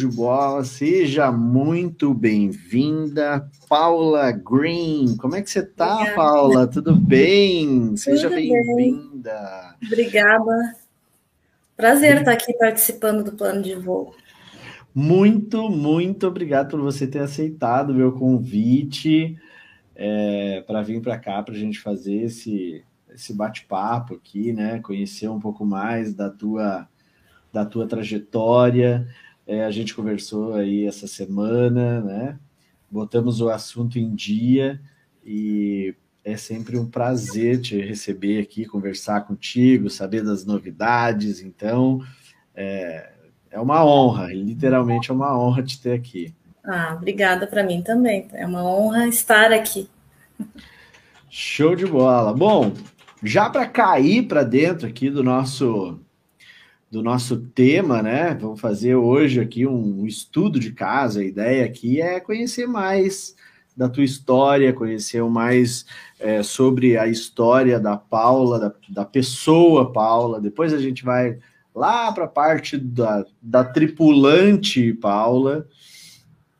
De bola, seja muito bem-vinda, Paula Green. Como é que você tá, Obrigada. Paula? Tudo bem? Seja bem-vinda. Bem. Obrigada. Prazer estar aqui participando do plano de voo. Muito, muito obrigado por você ter aceitado o meu convite é, para vir para cá para a gente fazer esse, esse bate-papo aqui, né? Conhecer um pouco mais da tua da tua trajetória. É, a gente conversou aí essa semana, né? Botamos o assunto em dia e é sempre um prazer te receber aqui, conversar contigo, saber das novidades. Então, é, é uma honra, literalmente é uma honra te ter aqui. Ah, obrigada para mim também. É uma honra estar aqui. Show de bola. Bom, já para cair para dentro aqui do nosso do nosso tema, né? Vamos fazer hoje aqui um estudo de casa. A ideia aqui é conhecer mais da tua história, conhecer mais é, sobre a história da Paula, da, da pessoa Paula. Depois a gente vai lá para a parte da, da tripulante Paula,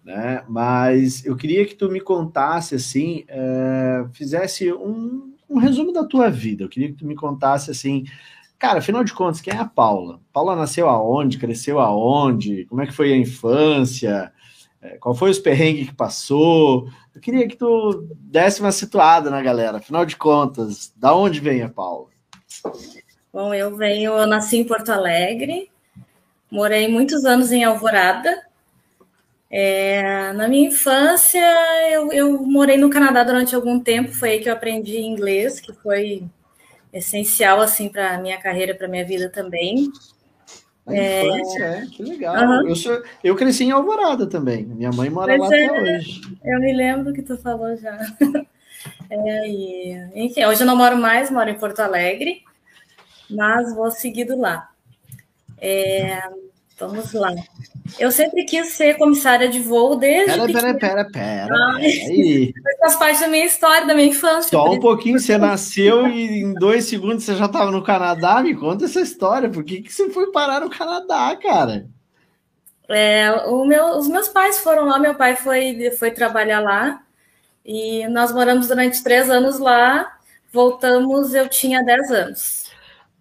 né? Mas eu queria que tu me contasse assim, é, fizesse um, um resumo da tua vida. Eu queria que tu me contasse assim Cara, afinal de contas, quem é a Paula? Paula nasceu aonde? Cresceu aonde? Como é que foi a infância? É, qual foi os perrengues que passou? Eu queria que tu desse uma situada na galera. Afinal de contas, da onde vem a Paula? Bom, eu venho, eu nasci em Porto Alegre, morei muitos anos em Alvorada. É, na minha infância, eu, eu morei no Canadá durante algum tempo, foi aí que eu aprendi inglês, que foi essencial assim para minha carreira, para minha vida também. é... Infância, é, que legal. Uhum. Eu, sou, eu cresci em Alvorada também. Minha mãe mora pois lá é, até hoje. Eu me lembro que tu falou já. É, e, enfim, hoje eu não moro mais, moro em Porto Alegre, mas vou seguido lá. É, Vamos lá. Eu sempre quis ser comissária de voo desde. Pera, pera, pera, pera. Aí. Faz parte da minha história, da minha infância. Só um pouquinho, você nasceu e em dois segundos você já estava no Canadá. Me conta essa história. Por que, que você foi parar no Canadá, cara? É, o meu, os meus pais foram lá, meu pai foi, foi trabalhar lá. E nós moramos durante três anos lá. Voltamos, eu tinha dez anos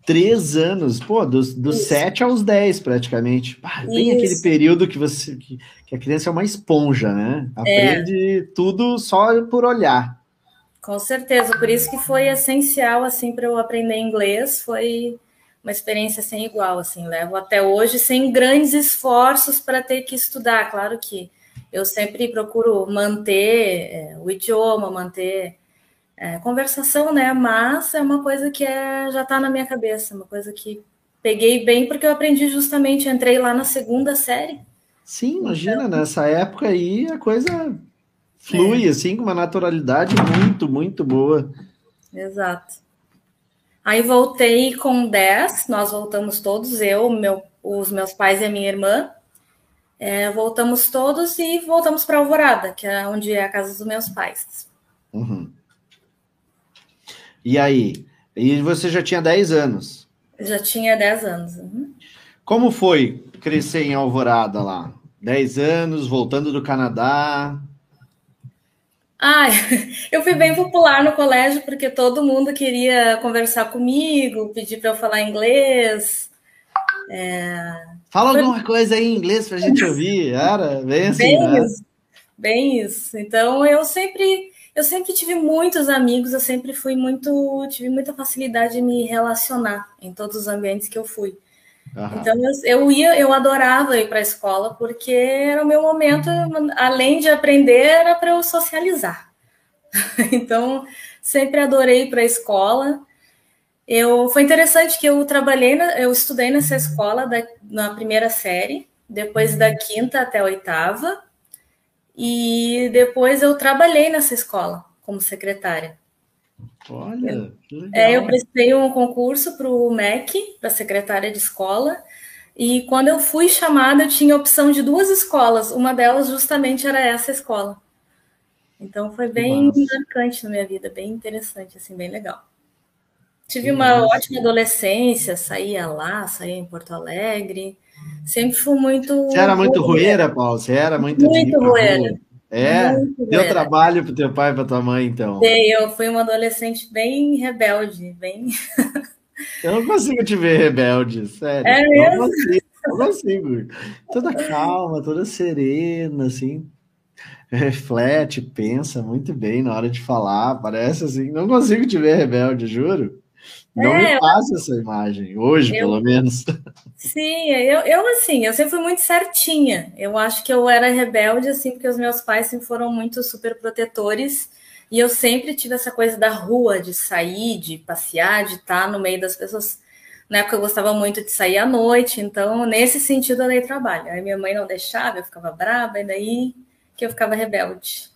três anos, pô, dos, dos sete aos dez, praticamente. Ah, bem aquele período que você que, que, a criança é uma esponja, né? Aprende é. tudo só por olhar. Com certeza, por isso que foi essencial assim para eu aprender inglês, foi uma experiência sem igual, assim, levo até hoje sem grandes esforços para ter que estudar, claro que eu sempre procuro manter é, o idioma, manter é, conversação, né? Mas é uma coisa que é, já está na minha cabeça, uma coisa que peguei bem porque eu aprendi justamente, entrei lá na segunda série. Sim, imagina, então, nessa época aí a coisa flui é. assim com uma naturalidade muito, muito boa. Exato. Aí voltei com 10, nós voltamos todos, eu, meu, os meus pais e a minha irmã. É, voltamos todos e voltamos para Alvorada, que é onde é a casa dos meus pais. Uhum. E aí? E você já tinha 10 anos? Já tinha 10 anos. Uhum. Como foi crescer em Alvorada lá? 10 anos, voltando do Canadá. Ai, eu fui bem popular no colégio porque todo mundo queria conversar comigo, pedir para eu falar inglês. É... Fala Foi... alguma coisa aí em inglês para a gente ouvir, era bem assim, bem né? isso, bem isso. Então eu sempre eu sempre tive muitos amigos, eu sempre fui muito, tive muita facilidade de me relacionar em todos os ambientes que eu fui. Uhum. Então eu, eu, ia, eu adorava ir para a escola porque era o meu momento, além de aprender, era para eu socializar. então sempre adorei ir para a escola. Eu foi interessante que eu trabalhei, na, eu estudei nessa escola da, na primeira série, depois da quinta até a oitava. E depois eu trabalhei nessa escola como secretária. Olha, É, eu prestei um concurso para o MEC, para secretária de escola, e quando eu fui chamada, eu tinha opção de duas escolas, uma delas justamente era essa escola. Então foi bem Nossa. marcante na minha vida, bem interessante, assim, bem legal. Tive uma ótima adolescência, saía lá, saía em Porto Alegre. Sempre fui muito. Você era muito rueira, Paulo? Você era muito. Muito rueira. É, muito deu trabalho para teu pai e para tua mãe, então. Dei, eu fui uma adolescente bem rebelde, bem. eu não consigo te ver rebelde, sério. É mesmo? Não consigo, não consigo. Toda calma, toda serena, assim. Reflete, pensa muito bem na hora de falar, parece assim. Não consigo te ver rebelde, juro. Não é, me passa essa imagem, hoje, eu, pelo menos. Sim, eu, eu, assim, eu sempre fui muito certinha. Eu acho que eu era rebelde, assim, porque os meus pais sempre foram muito super protetores. E eu sempre tive essa coisa da rua, de sair, de passear, de estar no meio das pessoas. Na época eu gostava muito de sair à noite, então nesse sentido eu dei trabalho. Aí minha mãe não deixava, eu ficava brava, e daí que eu ficava rebelde.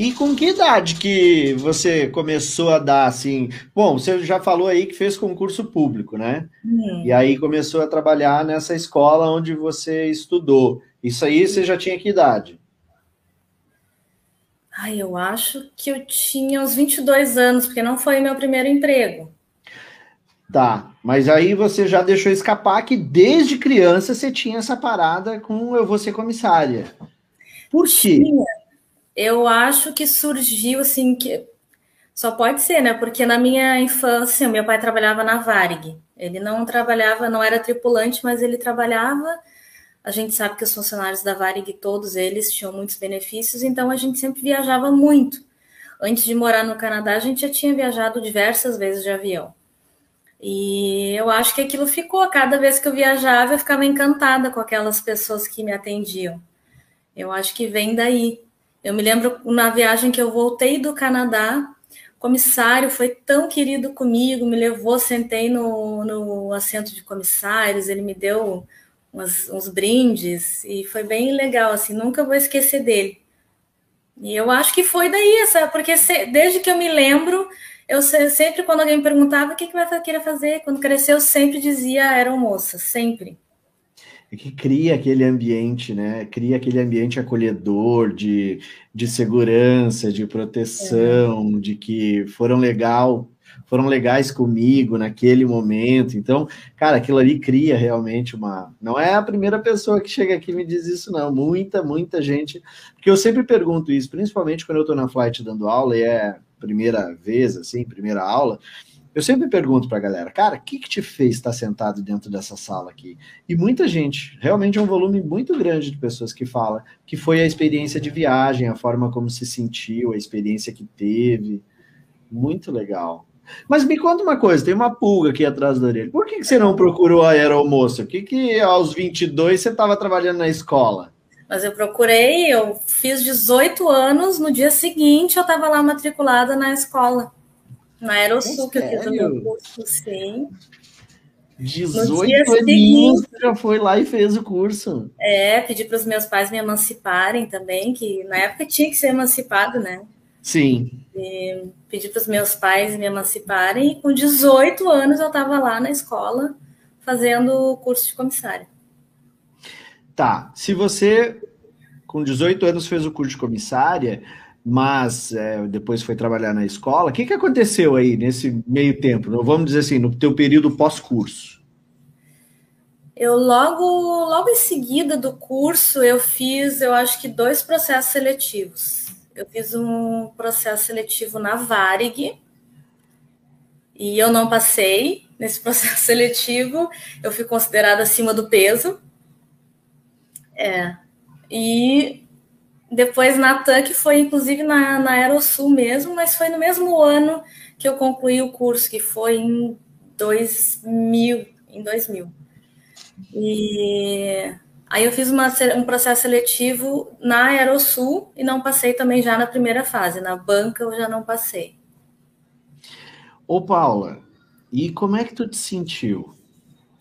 E com que idade que você começou a dar assim? Bom, você já falou aí que fez concurso público, né? Hum. E aí começou a trabalhar nessa escola onde você estudou. Isso aí você já tinha que idade? Ai, eu acho que eu tinha uns 22 anos, porque não foi meu primeiro emprego. Tá, mas aí você já deixou escapar que desde criança você tinha essa parada com eu vou ser comissária. Por quê? Tinha eu acho que surgiu assim que só pode ser, né? Porque na minha infância, meu pai trabalhava na Varig. Ele não trabalhava, não era tripulante, mas ele trabalhava. A gente sabe que os funcionários da Varig, todos eles tinham muitos benefícios, então a gente sempre viajava muito. Antes de morar no Canadá, a gente já tinha viajado diversas vezes de avião. E eu acho que aquilo ficou. Cada vez que eu viajava, eu ficava encantada com aquelas pessoas que me atendiam. Eu acho que vem daí. Eu me lembro na viagem que eu voltei do Canadá, o comissário foi tão querido comigo, me levou, sentei no, no assento de comissários, ele me deu umas, uns brindes e foi bem legal, assim, nunca vou esquecer dele. E eu acho que foi daí, sabe? Porque se, desde que eu me lembro, eu sempre, quando alguém me perguntava o que, que vai querer fazer, quando cresceu, eu sempre dizia aeromoça, sempre que cria aquele ambiente, né? Cria aquele ambiente acolhedor, de, de segurança, de proteção, é. de que foram legal, foram legais comigo naquele momento. Então, cara, aquilo ali cria realmente uma. Não é a primeira pessoa que chega aqui e me diz isso, não. Muita, muita gente. Porque eu sempre pergunto isso, principalmente quando eu estou na flight dando aula, e é primeira vez, assim, primeira aula. Eu sempre pergunto para a galera, cara, o que, que te fez estar sentado dentro dessa sala aqui? E muita gente, realmente é um volume muito grande de pessoas que fala que foi a experiência de viagem, a forma como se sentiu, a experiência que teve. Muito legal. Mas me conta uma coisa, tem uma pulga aqui atrás da orelha. Por que, que você não procurou a aeromoça? Por que, que aos 22 você estava trabalhando na escola? Mas eu procurei, eu fiz 18 anos, no dia seguinte eu estava lá matriculada na escola. Na Aerosul, que eu fiz o meu curso, sim. 18 aninhos já foi lá e fez o curso. É, pedi para os meus pais me emanciparem também, que na época tinha que ser emancipado, né? Sim. E pedi para os meus pais me emanciparem e com 18 anos eu estava lá na escola fazendo o curso de comissária. Tá, se você com 18 anos fez o curso de comissária, mas é, depois foi trabalhar na escola. O que, que aconteceu aí nesse meio tempo? Vamos dizer assim, no teu período pós-curso? Eu logo, logo em seguida do curso, eu fiz, eu acho que dois processos seletivos. Eu fiz um processo seletivo na Varig e eu não passei. nesse processo seletivo, eu fui considerada acima do peso. É. E depois na TAN, que foi inclusive na, na Aerosul mesmo, mas foi no mesmo ano que eu concluí o curso, que foi em 2000, em 2000. E aí eu fiz uma, um processo seletivo na Aerosul e não passei também já na primeira fase. Na banca eu já não passei. Ô, Paula, e como é que tu te sentiu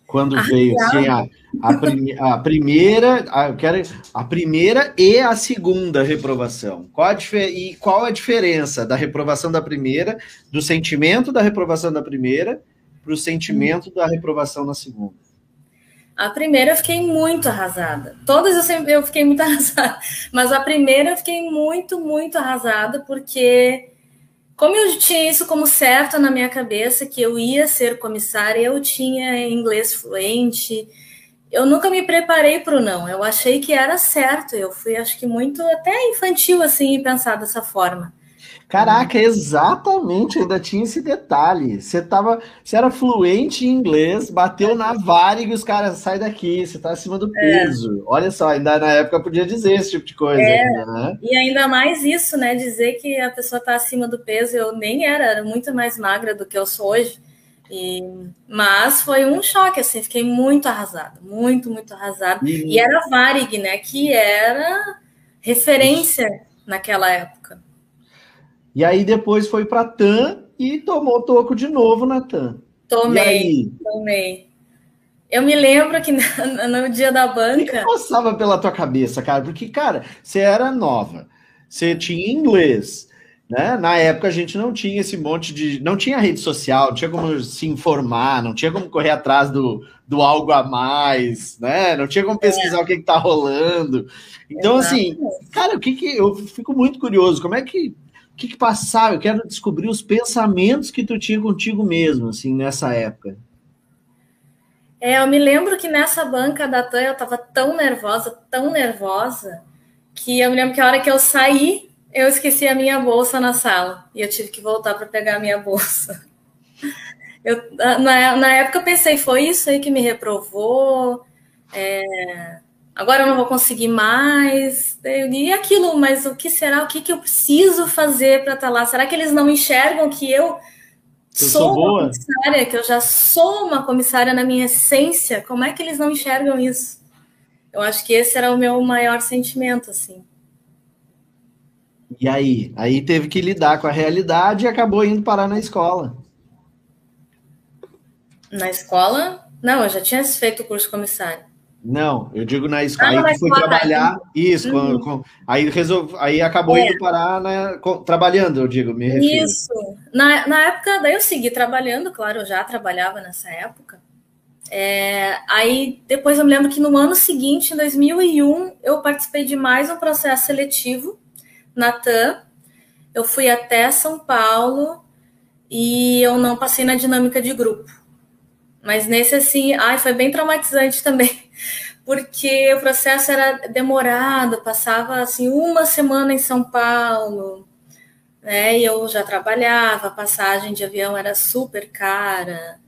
quando ah, veio assim, a, a, prime, a primeira, a, eu quero, a primeira e a segunda reprovação? Qual a, e qual a diferença da reprovação da primeira, do sentimento da reprovação da primeira, para o sentimento hum. da reprovação na segunda? A primeira eu fiquei muito arrasada. Todas eu sempre eu fiquei muito arrasada, mas a primeira eu fiquei muito, muito arrasada porque como eu tinha isso como certo na minha cabeça, que eu ia ser comissária, eu tinha inglês fluente, eu nunca me preparei para o não. Eu achei que era certo. Eu fui, acho que, muito até infantil, assim, pensar dessa forma. Caraca, exatamente, ainda tinha esse detalhe. Você tava, você era fluente em inglês, bateu na Varig e os caras sai daqui, você tá acima do é. peso. É. Olha só, ainda na época podia dizer esse tipo de coisa, é. ainda, né? E ainda mais isso, né? Dizer que a pessoa tá acima do peso, eu nem era, era muito mais magra do que eu sou hoje. E, mas foi um choque, assim, fiquei muito arrasada, muito, muito arrasada. E, e era Varig, né? Que era referência naquela época. E aí depois foi para TAM e tomou toco de novo na TAM. Tomei, tomei. Eu me lembro que no dia da banca. O que passava pela tua cabeça, cara? Porque, cara, você era nova, você tinha inglês, né? Na época a gente não tinha esse monte de. Não tinha rede social, não tinha como se informar, não tinha como correr atrás do, do algo a mais, né? Não tinha como pesquisar é. o que, que tá rolando. Então, Exato. assim, cara, o que que. Eu fico muito curioso, como é que que, que passava? Eu quero descobrir os pensamentos que tu tinha contigo mesmo, assim, nessa época. É, eu me lembro que nessa banca da TAM eu estava tão nervosa, tão nervosa, que eu me lembro que a hora que eu saí, eu esqueci a minha bolsa na sala. E eu tive que voltar para pegar a minha bolsa. Eu, na, na época eu pensei, foi isso aí que me reprovou. É, agora eu não vou conseguir mais. E aquilo, mas o que será? O que, que eu preciso fazer para estar tá lá? Será que eles não enxergam que eu, eu sou uma comissária, que eu já sou uma comissária na minha essência? Como é que eles não enxergam isso? Eu acho que esse era o meu maior sentimento, assim. E aí? Aí teve que lidar com a realidade e acabou indo parar na escola. Na escola? Não, eu já tinha feito o curso comissário. Não, eu digo na escola. Ah, aí foi trabalhar. Isso, uhum. aí, resolve, aí acabou é. indo parar né, trabalhando, eu digo, me refiro. Isso. Na, na época, daí eu segui trabalhando, claro, eu já trabalhava nessa época. É, aí depois eu me lembro que no ano seguinte, em 2001, eu participei de mais um processo seletivo na TAM. Eu fui até São Paulo e eu não passei na dinâmica de grupo. Mas nesse, assim, ai, foi bem traumatizante também, porque o processo era demorado, passava, assim, uma semana em São Paulo, né? E eu já trabalhava, a passagem de avião era super cara,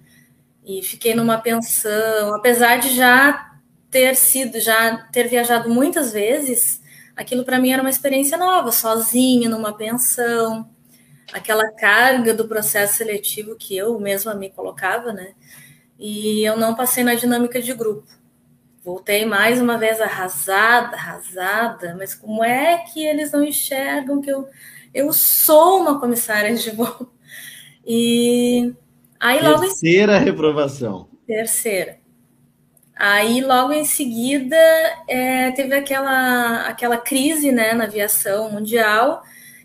e fiquei numa pensão, apesar de já ter sido, já ter viajado muitas vezes, aquilo para mim era uma experiência nova, sozinha, numa pensão, aquela carga do processo seletivo que eu mesma me colocava, né? E eu não passei na dinâmica de grupo. Voltei mais uma vez arrasada, arrasada, mas como é que eles não enxergam que eu, eu sou uma comissária de voo? E aí logo Terceira reprovação. Terceira. Aí logo em seguida é, teve aquela, aquela crise né, na aviação mundial,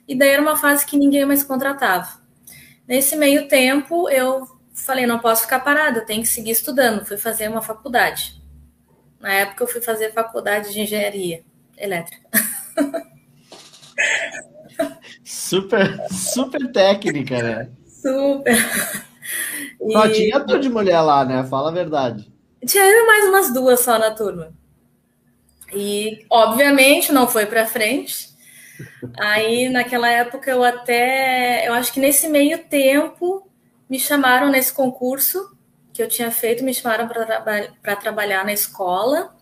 e daí era uma fase que ninguém mais contratava. Nesse meio tempo, eu falei, não posso ficar parada, tenho que seguir estudando. Fui fazer uma faculdade. Na época eu fui fazer faculdade de engenharia elétrica. Super, super técnica, né? Super. E... Só tinha tudo de mulher lá, né? Fala a verdade. Tinha eu mais umas duas só na turma. E, obviamente, não foi para frente. Aí, naquela época, eu até. Eu acho que nesse meio tempo, me chamaram nesse concurso que eu tinha feito, me chamaram para traba trabalhar na escola.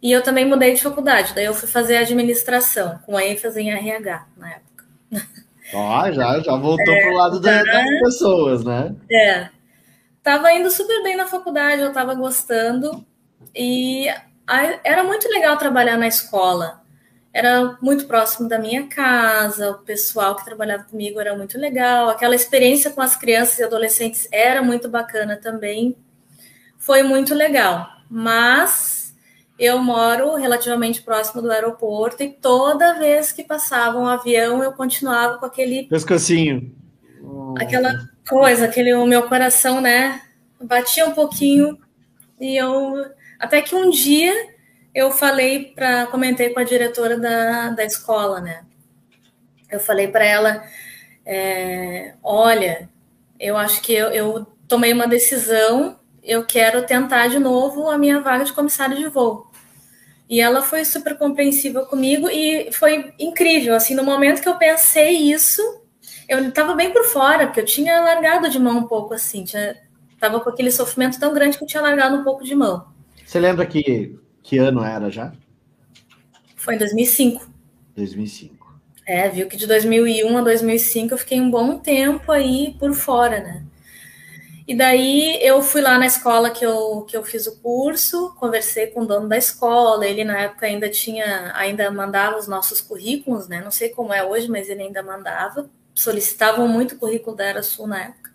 E eu também mudei de faculdade. Daí eu fui fazer administração, com ênfase em RH na época. Ó, oh, já, já voltou é, pro lado tá. das pessoas, né? É. Tava indo super bem na faculdade, eu tava gostando. E era muito legal trabalhar na escola era muito próximo da minha casa, o pessoal que trabalhava comigo era muito legal, aquela experiência com as crianças e adolescentes era muito bacana também. Foi muito legal, mas eu moro relativamente próximo do aeroporto e toda vez que passava um avião eu continuava com aquele pescocinho. Aquela coisa, aquele o meu coração, né, batia um pouquinho e eu até que um dia eu falei para comentei com a diretora da, da escola, né? Eu falei para ela, é, olha, eu acho que eu, eu tomei uma decisão, eu quero tentar de novo a minha vaga de comissário de voo. E ela foi super compreensiva comigo e foi incrível. Assim, no momento que eu pensei isso, eu estava bem por fora, porque eu tinha largado de mão um pouco assim, tinha, tava com aquele sofrimento tão grande que eu tinha largado um pouco de mão. Você lembra que que ano era já? Foi em 2005. 2005. É, viu que de 2001 a 2005 eu fiquei um bom tempo aí por fora, né? E daí eu fui lá na escola que eu, que eu fiz o curso, conversei com o dono da escola, ele na época ainda tinha, ainda mandava os nossos currículos, né? Não sei como é hoje, mas ele ainda mandava. Solicitavam muito o currículo da Era Sul na época.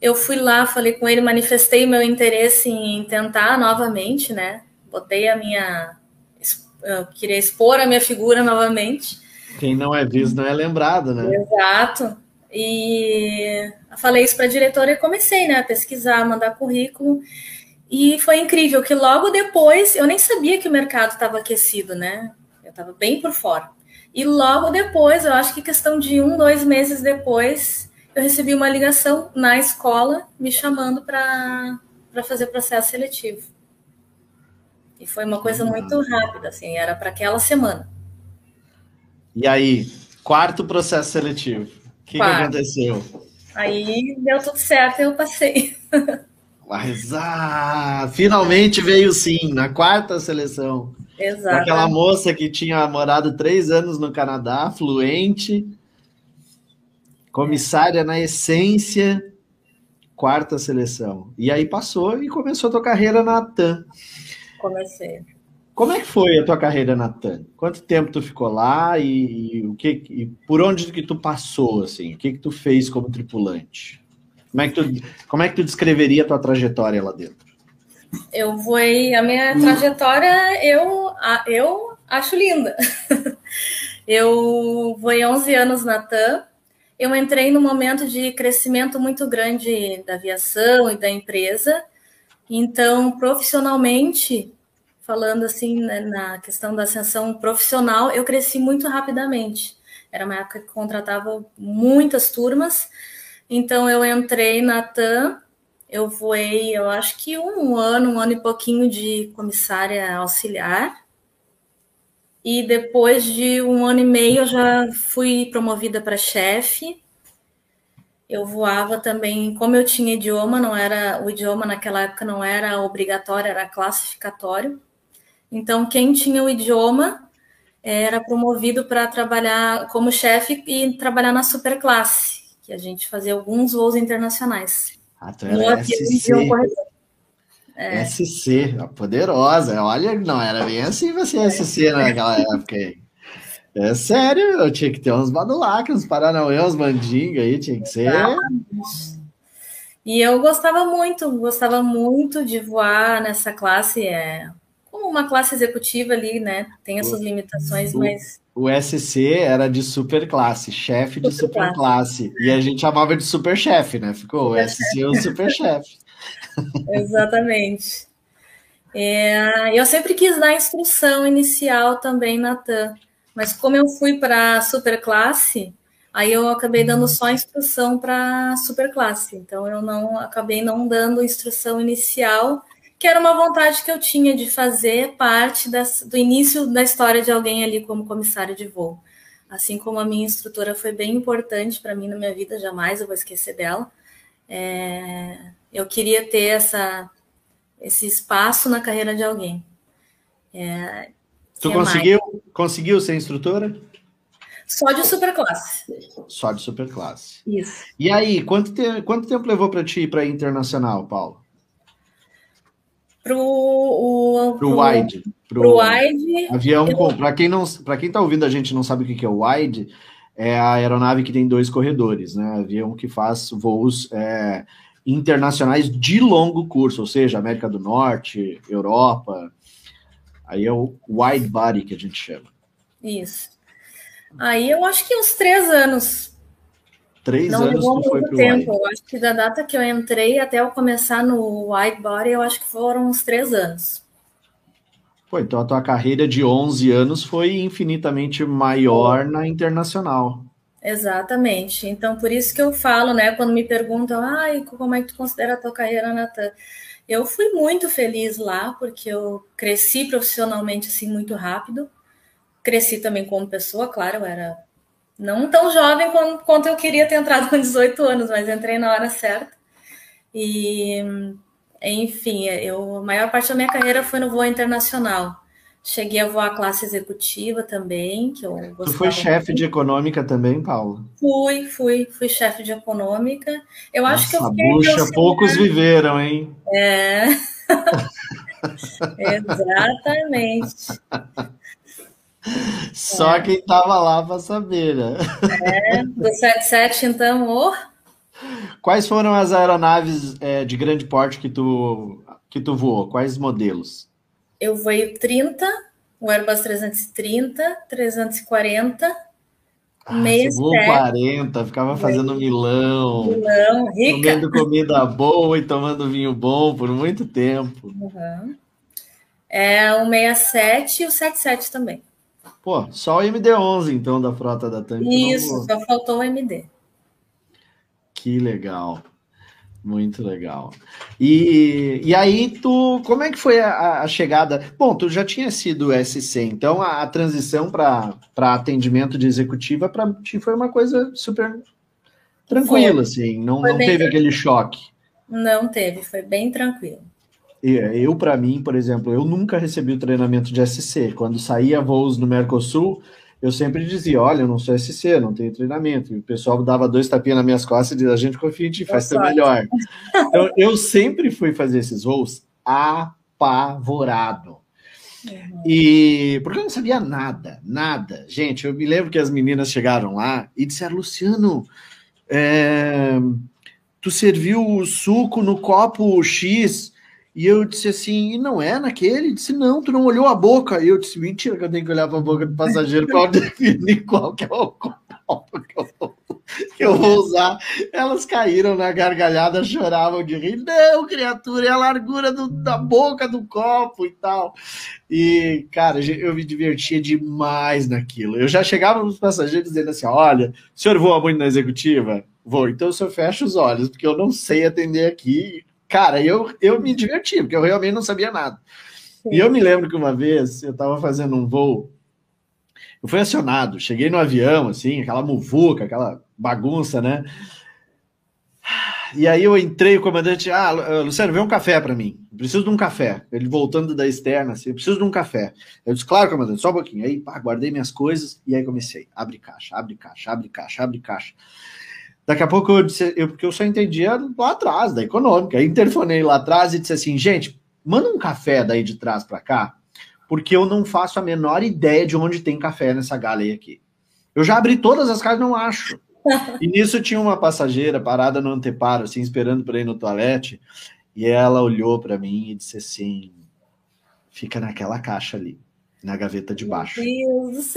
Eu fui lá, falei com ele, manifestei meu interesse em tentar novamente, né? Botei a minha. Eu queria expor a minha figura novamente. Quem não é visto não é lembrado, né? Exato. E falei isso para a diretora e comecei né, a pesquisar, mandar currículo. E foi incrível que logo depois, eu nem sabia que o mercado estava aquecido, né? Eu estava bem por fora. E logo depois, eu acho que questão de um, dois meses depois, eu recebi uma ligação na escola me chamando para fazer processo seletivo. E foi uma coisa muito rápida, assim, era para aquela semana. E aí, quarto processo seletivo. O que, que, aconteceu? Aí deu tudo certo e eu passei. Mas ah, finalmente veio sim, na quarta seleção. Exato. Aquela moça que tinha morado três anos no Canadá, fluente, comissária na essência, quarta seleção. E aí passou e começou a tua carreira na TAM comecei. Como é que foi a tua carreira na TAN? Quanto tempo tu ficou lá e, e o que e por onde que tu passou assim? O que que tu fez como tripulante? Como é que tu, como é que tu descreveria a tua trajetória lá dentro? Eu vou a minha trajetória eu eu acho linda. eu vou 11 anos na TAM. Eu entrei num momento de crescimento muito grande da aviação e da empresa então, profissionalmente, falando assim né, na questão da ascensão profissional, eu cresci muito rapidamente. Era uma época que contratava muitas turmas. Então, eu entrei na TAM, eu voei, eu acho que um ano, um ano e pouquinho de comissária auxiliar. E depois de um ano e meio, eu já fui promovida para chefe. Eu voava também, como eu tinha idioma, não era o idioma naquela época não era obrigatório, era classificatório. Então, quem tinha o idioma era promovido para trabalhar como chefe e trabalhar na superclasse, que a gente fazia alguns voos internacionais. Ah, tu era SC. É. SC, poderosa. Olha, não era bem assim você é. SC naquela época aí. É sério, eu tinha que ter uns badulaques, uns paranauê, uns mandinga aí, tinha que ser. E eu gostava muito, gostava muito de voar nessa classe, é como uma classe executiva ali, né? Tem as suas limitações, o, mas. O SC era de super classe, chefe de super, super classe. classe. E a gente chamava de super chefe, né? Ficou o SC o super chefe. Exatamente. É, eu sempre quis dar instrução inicial também na TAM. Mas como eu fui para superclasse, aí eu acabei dando só instrução para superclasse. Então eu não acabei não dando instrução inicial, que era uma vontade que eu tinha de fazer parte das, do início da história de alguém ali como comissário de voo. Assim como a minha instrutora foi bem importante para mim na minha vida, jamais eu vou esquecer dela. é, eu queria ter essa, esse espaço na carreira de alguém. É, tu conseguiu, conseguiu ser instrutora? Só de superclasse. Só de superclasse. Isso. E aí, quanto, te, quanto tempo levou para ti ir para internacional, Paulo? Pro, o, pro, pro wide. Pro, pro wide. Avião eu... Para quem não, para quem está ouvindo a gente não sabe o que é o wide, é a aeronave que tem dois corredores, né? Avião que faz voos é, internacionais de longo curso, ou seja, América do Norte, Europa. Aí é o wide body que a gente chama. Isso. Aí eu acho que uns três anos. Três Não anos levou muito tempo. Eu acho que da data que eu entrei até eu começar no wide body, eu acho que foram uns três anos. Pô, então a tua carreira de 11 anos foi infinitamente maior na internacional. Exatamente. Então, por isso que eu falo, né, quando me perguntam, ai, como é que tu considera a tua carreira, Natan? Eu fui muito feliz lá, porque eu cresci profissionalmente, assim, muito rápido. Cresci também como pessoa, claro, eu era não tão jovem quanto eu queria ter entrado com 18 anos, mas entrei na hora certa. E, enfim, eu, a maior parte da minha carreira foi no voo internacional. Cheguei a voar classe executiva também, que eu gostava. Tu foi chefe de econômica também, Paulo? Fui, fui, fui chefe de econômica. Eu Nossa, acho que eu fiquei. Bucha, poucos viveram, hein? É. Exatamente. Só é. quem estava lá para saber, né? É, do 77, então, oh. Quais foram as aeronaves é, de grande porte que tu, que tu voou? Quais modelos? Eu voei 30, o Airbus 330, 340, ah, 67. 40, ficava fazendo milão. Milão, rica. Comendo comida boa e tomando vinho bom por muito tempo. Uhum. É o 67 e o 77 também. Pô, só o MD-11, então, da frota da TAM. Isso, só faltou o MD. Que legal. Muito legal. E, e aí, tu, como é que foi a, a chegada? Bom, tu já tinha sido SC, então a, a transição para atendimento de executiva para ti foi uma coisa super tranquila, foi. assim, não, não teve tranquilo. aquele choque. Não teve, foi bem tranquilo. Eu, para mim, por exemplo, eu nunca recebi o treinamento de SC. Quando saía voos no Mercosul, eu sempre dizia: Olha, eu não sou SC, não tenho treinamento. E o pessoal dava dois tapinhas nas minhas costas e dizia: A gente confia em ti, faz ser melhor. Então, eu sempre fui fazer esses voos apavorado. Uhum. E porque eu não sabia nada, nada. Gente, eu me lembro que as meninas chegaram lá e disseram: Luciano, é, tu serviu o suco no copo X e eu disse assim, e não é naquele? Ele disse, não, tu não olhou a boca. E eu disse, mentira, que eu tenho que olhar para a boca do passageiro para definir qual que é o copo que eu, vou, que eu vou usar. Elas caíram na gargalhada, choravam de rir. Não, criatura, é a largura do, da boca do copo e tal. E, cara, eu me divertia demais naquilo. Eu já chegava nos passageiros dizendo assim, olha, o senhor voa muito na executiva? Vou, então o senhor fecha os olhos, porque eu não sei atender aqui Cara, eu, eu me diverti, porque eu realmente não sabia nada. Sim. E eu me lembro que uma vez eu estava fazendo um voo, eu fui acionado, cheguei no avião, assim, aquela muvuca, aquela bagunça, né? E aí eu entrei, o comandante, ah, Luciano, vê um café para mim. Eu preciso de um café. Ele voltando da externa, assim, eu preciso de um café. Eu disse, claro, comandante, só um pouquinho. Aí, pá, guardei minhas coisas e aí comecei. Abre caixa, abre caixa, abre caixa, abre caixa. Daqui a pouco eu disse, eu, porque eu só entendia lá atrás, da econômica. Aí interfonei lá atrás e disse assim, gente, manda um café daí de trás para cá, porque eu não faço a menor ideia de onde tem café nessa galeia aqui. Eu já abri todas as casas não acho. E nisso tinha uma passageira parada no anteparo, assim, esperando para ir no toalete, e ela olhou para mim e disse assim: fica naquela caixa ali, na gaveta de baixo. Meu Deus.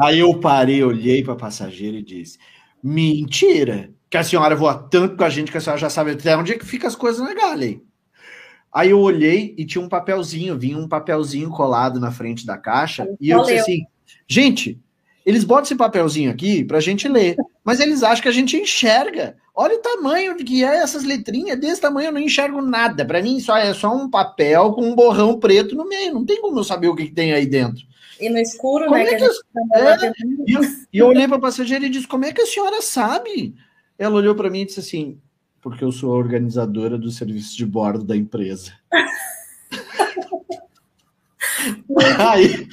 Aí eu parei, olhei para a passageira e disse: Mentira! Que a senhora voa tanto com a gente que a senhora já sabe até onde é que fica as coisas na galha. Aí eu olhei e tinha um papelzinho, vinha um papelzinho colado na frente da caixa, e eu disse assim: gente, eles botam esse papelzinho aqui para a gente ler, mas eles acham que a gente enxerga. Olha o tamanho que é essas letrinhas, desse tamanho eu não enxergo nada. Para mim, só é só um papel com um borrão preto no meio. Não tem como eu saber o que, que tem aí dentro. E no escuro, como né? É que eu... é, e, eu, eu olhei para a passageira e disse: Como é que a senhora sabe? Ela olhou para mim e disse assim: porque eu sou a organizadora do serviço de bordo da empresa. aí,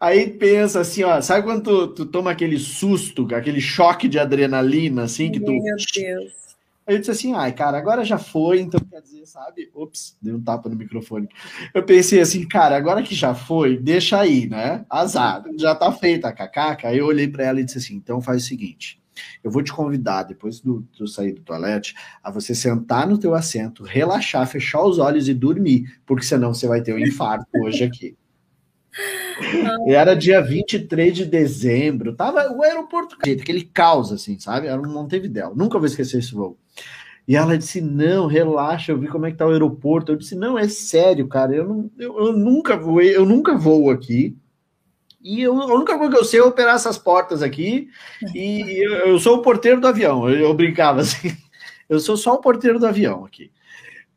aí pensa assim, ó, sabe quando tu, tu, toma aquele susto, aquele choque de adrenalina, assim, que tu. Meu Deus. Aí eu disse assim, ai, cara, agora já foi, então quer dizer, sabe? Ops, dei um tapa no microfone. Eu pensei assim, cara, agora que já foi, deixa aí, né? Azar, já tá feita a cacaca. Aí eu olhei para ela e disse assim, então faz o seguinte, eu vou te convidar, depois do, do sair do toalete, a você sentar no teu assento, relaxar, fechar os olhos e dormir, porque senão você vai ter um infarto hoje aqui. E era dia 23 de dezembro, tava o aeroporto, aquele caos, assim, sabe? Era um Montevidéu, nunca vou esquecer esse voo. E ela disse: Não, relaxa, eu vi como é que tá o aeroporto. Eu disse: Não, é sério, cara, eu, não, eu, eu nunca vou, eu nunca vou aqui. E eu, a única coisa que eu sei é operar essas portas aqui. E eu, eu sou o porteiro do avião. Eu, eu, brincava assim. Eu sou só o porteiro do avião aqui.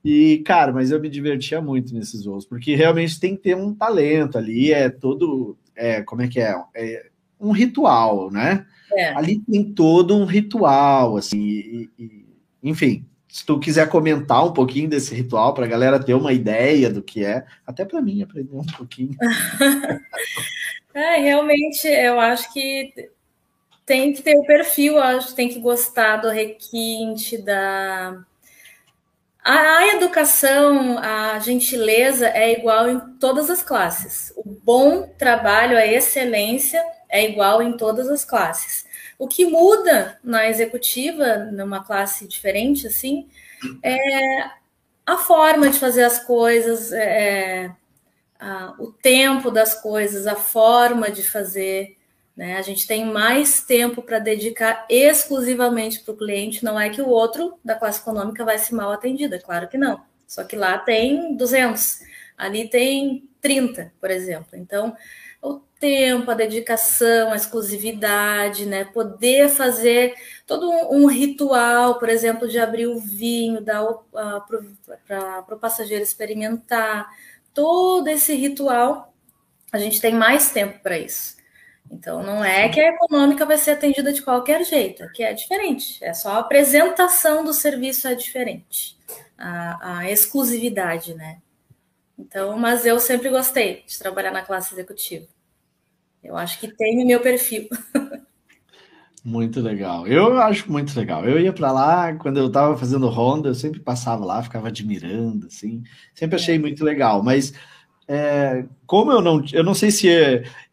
E, cara, mas eu me divertia muito nesses voos, porque realmente tem que ter um talento ali. É todo. É, como é que é? É um ritual, né? É. Ali tem todo um ritual, assim. E, e, enfim, se tu quiser comentar um pouquinho desse ritual para a galera ter uma ideia do que é, até para mim aprender um pouquinho. É, realmente, eu acho que tem que ter o perfil, acho que tem que gostar do requinte, da. A educação, a gentileza é igual em todas as classes. O bom trabalho, a excelência é igual em todas as classes. O que muda na executiva, numa classe diferente, assim, é a forma de fazer as coisas, é, o tempo das coisas, a forma de fazer. Né? A gente tem mais tempo para dedicar exclusivamente para o cliente. Não é que o outro da classe econômica vai ser mal atendido, é claro que não. Só que lá tem 200, ali tem 30, por exemplo. Então, o tempo, a dedicação, a exclusividade, né? Poder fazer todo um, ritual, por exemplo, de abrir o vinho, dar para o passageiro experimentar, todo esse ritual, a gente tem mais tempo para isso. Então, não é que a econômica vai ser atendida de qualquer jeito, é que é diferente. É só a apresentação do serviço é diferente, a, a exclusividade, né? Então, mas eu sempre gostei de trabalhar na classe executiva. Eu acho que tem o meu perfil. Muito legal. Eu acho muito legal. Eu ia para lá quando eu estava fazendo ronda, eu sempre passava lá, ficava admirando, assim. Sempre achei muito legal. Mas é, como eu não, eu não sei se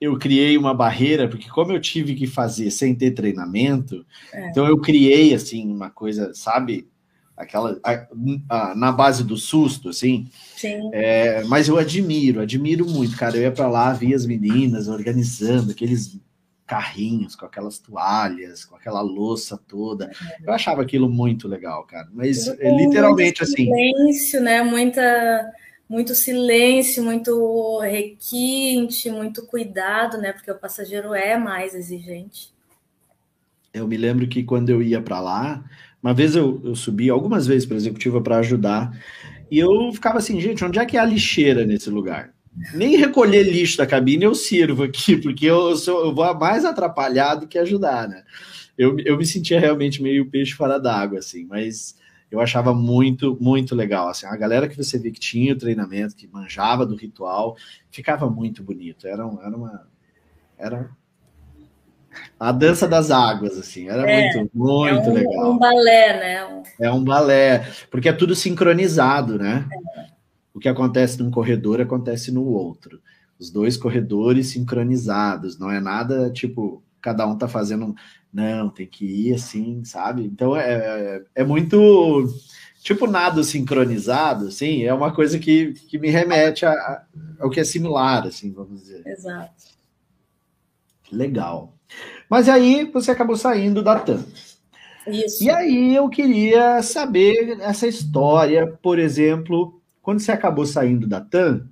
eu criei uma barreira, porque como eu tive que fazer sem ter treinamento, é. então eu criei assim uma coisa, sabe? Aquela a, a, na base do susto, assim. Sim. É, mas eu admiro, admiro muito, cara. Eu ia para lá, via as meninas organizando aqueles carrinhos, com aquelas toalhas, com aquela louça toda. Eu achava aquilo muito legal, cara. Mas é, literalmente muito assim. Silêncio, né? Muita, muito silêncio, muito requinte, muito cuidado, né? Porque o passageiro é mais exigente. Eu me lembro que quando eu ia para lá, uma vez eu, eu subi algumas vezes para executiva para ajudar, e eu ficava assim, gente, onde é que é a lixeira nesse lugar? nem recolher lixo da cabine eu sirvo aqui, porque eu, sou, eu vou mais atrapalhar do que ajudar, né? Eu, eu me sentia realmente meio peixe fora d'água, assim, mas eu achava muito, muito legal. Assim, a galera que você vê que tinha o treinamento, que manjava do ritual, ficava muito bonito. Era, um, era uma. Era a dança das águas, assim, era é, muito, muito é um, legal. um balé, né? É um balé, porque é tudo sincronizado, né? É o que acontece num corredor acontece no outro. Os dois corredores sincronizados, não é nada tipo, cada um tá fazendo. Não, tem que ir assim, sabe? Então é, é, é muito. Tipo, nada sincronizado, assim, é uma coisa que, que me remete a, a, ao que é similar, assim, vamos dizer. Exato. Legal. Mas aí você acabou saindo da TAM. Isso. E aí eu queria saber essa história, por exemplo, quando você acabou saindo da TAM,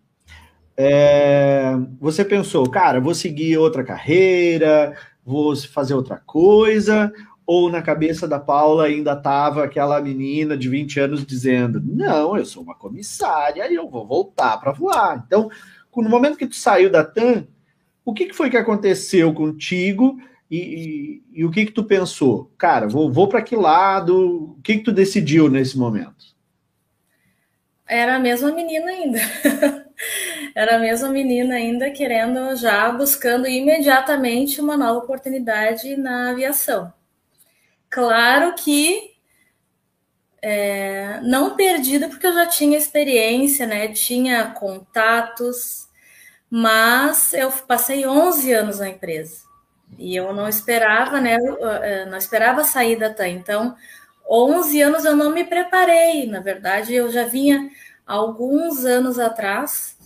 é, você pensou, cara, vou seguir outra carreira, vou fazer outra coisa, ou na cabeça da Paula ainda estava aquela menina de 20 anos dizendo: Não, eu sou uma comissária e eu vou voltar para voar. Então, no momento que tu saiu da TAM, o que, foi que aconteceu contigo E, e, e, o que que tu pensou? Cara, vou, vou para que lado? O que que tu decidiu nesse momento? Era a mesma menina ainda. Era a mesma menina ainda querendo já buscando imediatamente uma nova oportunidade na aviação. Claro que é, não perdida porque eu já tinha experiência, né? Tinha contatos, mas eu passei 11 anos na empresa e eu não esperava, né? É, não esperava sair da TAM. Então, 11 anos eu não me preparei. Na verdade, eu já vinha alguns anos atrás,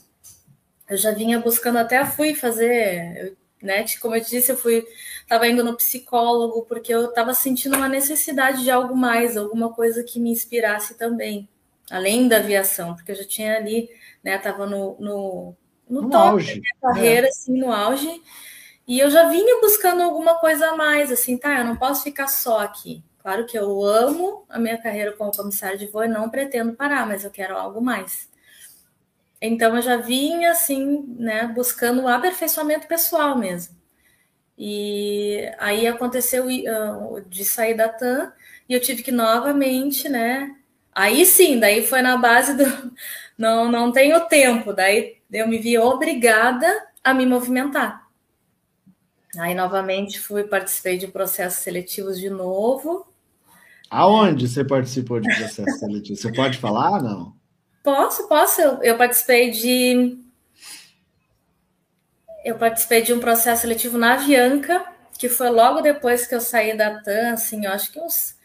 eu já vinha buscando, até fui fazer, né? Como eu te disse, eu fui, estava indo no psicólogo porque eu estava sentindo uma necessidade de algo mais, alguma coisa que me inspirasse também, além da aviação, porque eu já tinha ali, né? Tava no, no, no, no top auge. da minha carreira, é. assim, no auge. E eu já vinha buscando alguma coisa a mais, assim, tá? Eu não posso ficar só aqui. Claro que eu amo a minha carreira como comissário de voo e não pretendo parar, mas eu quero algo mais. Então eu já vinha assim, né, buscando o aperfeiçoamento pessoal mesmo. E aí aconteceu uh, de sair da TAM e eu tive que novamente, né? Aí sim, daí foi na base do não não tenho tempo, daí eu me vi obrigada a me movimentar. Aí novamente fui, participei de processos seletivos de novo. Aonde você participou de processo seletivo? Você pode falar não? Posso, posso. Eu, eu, participei de. Eu participei de um processo seletivo na Avianca, que foi logo depois que eu saí da TAM, assim, eu acho que uns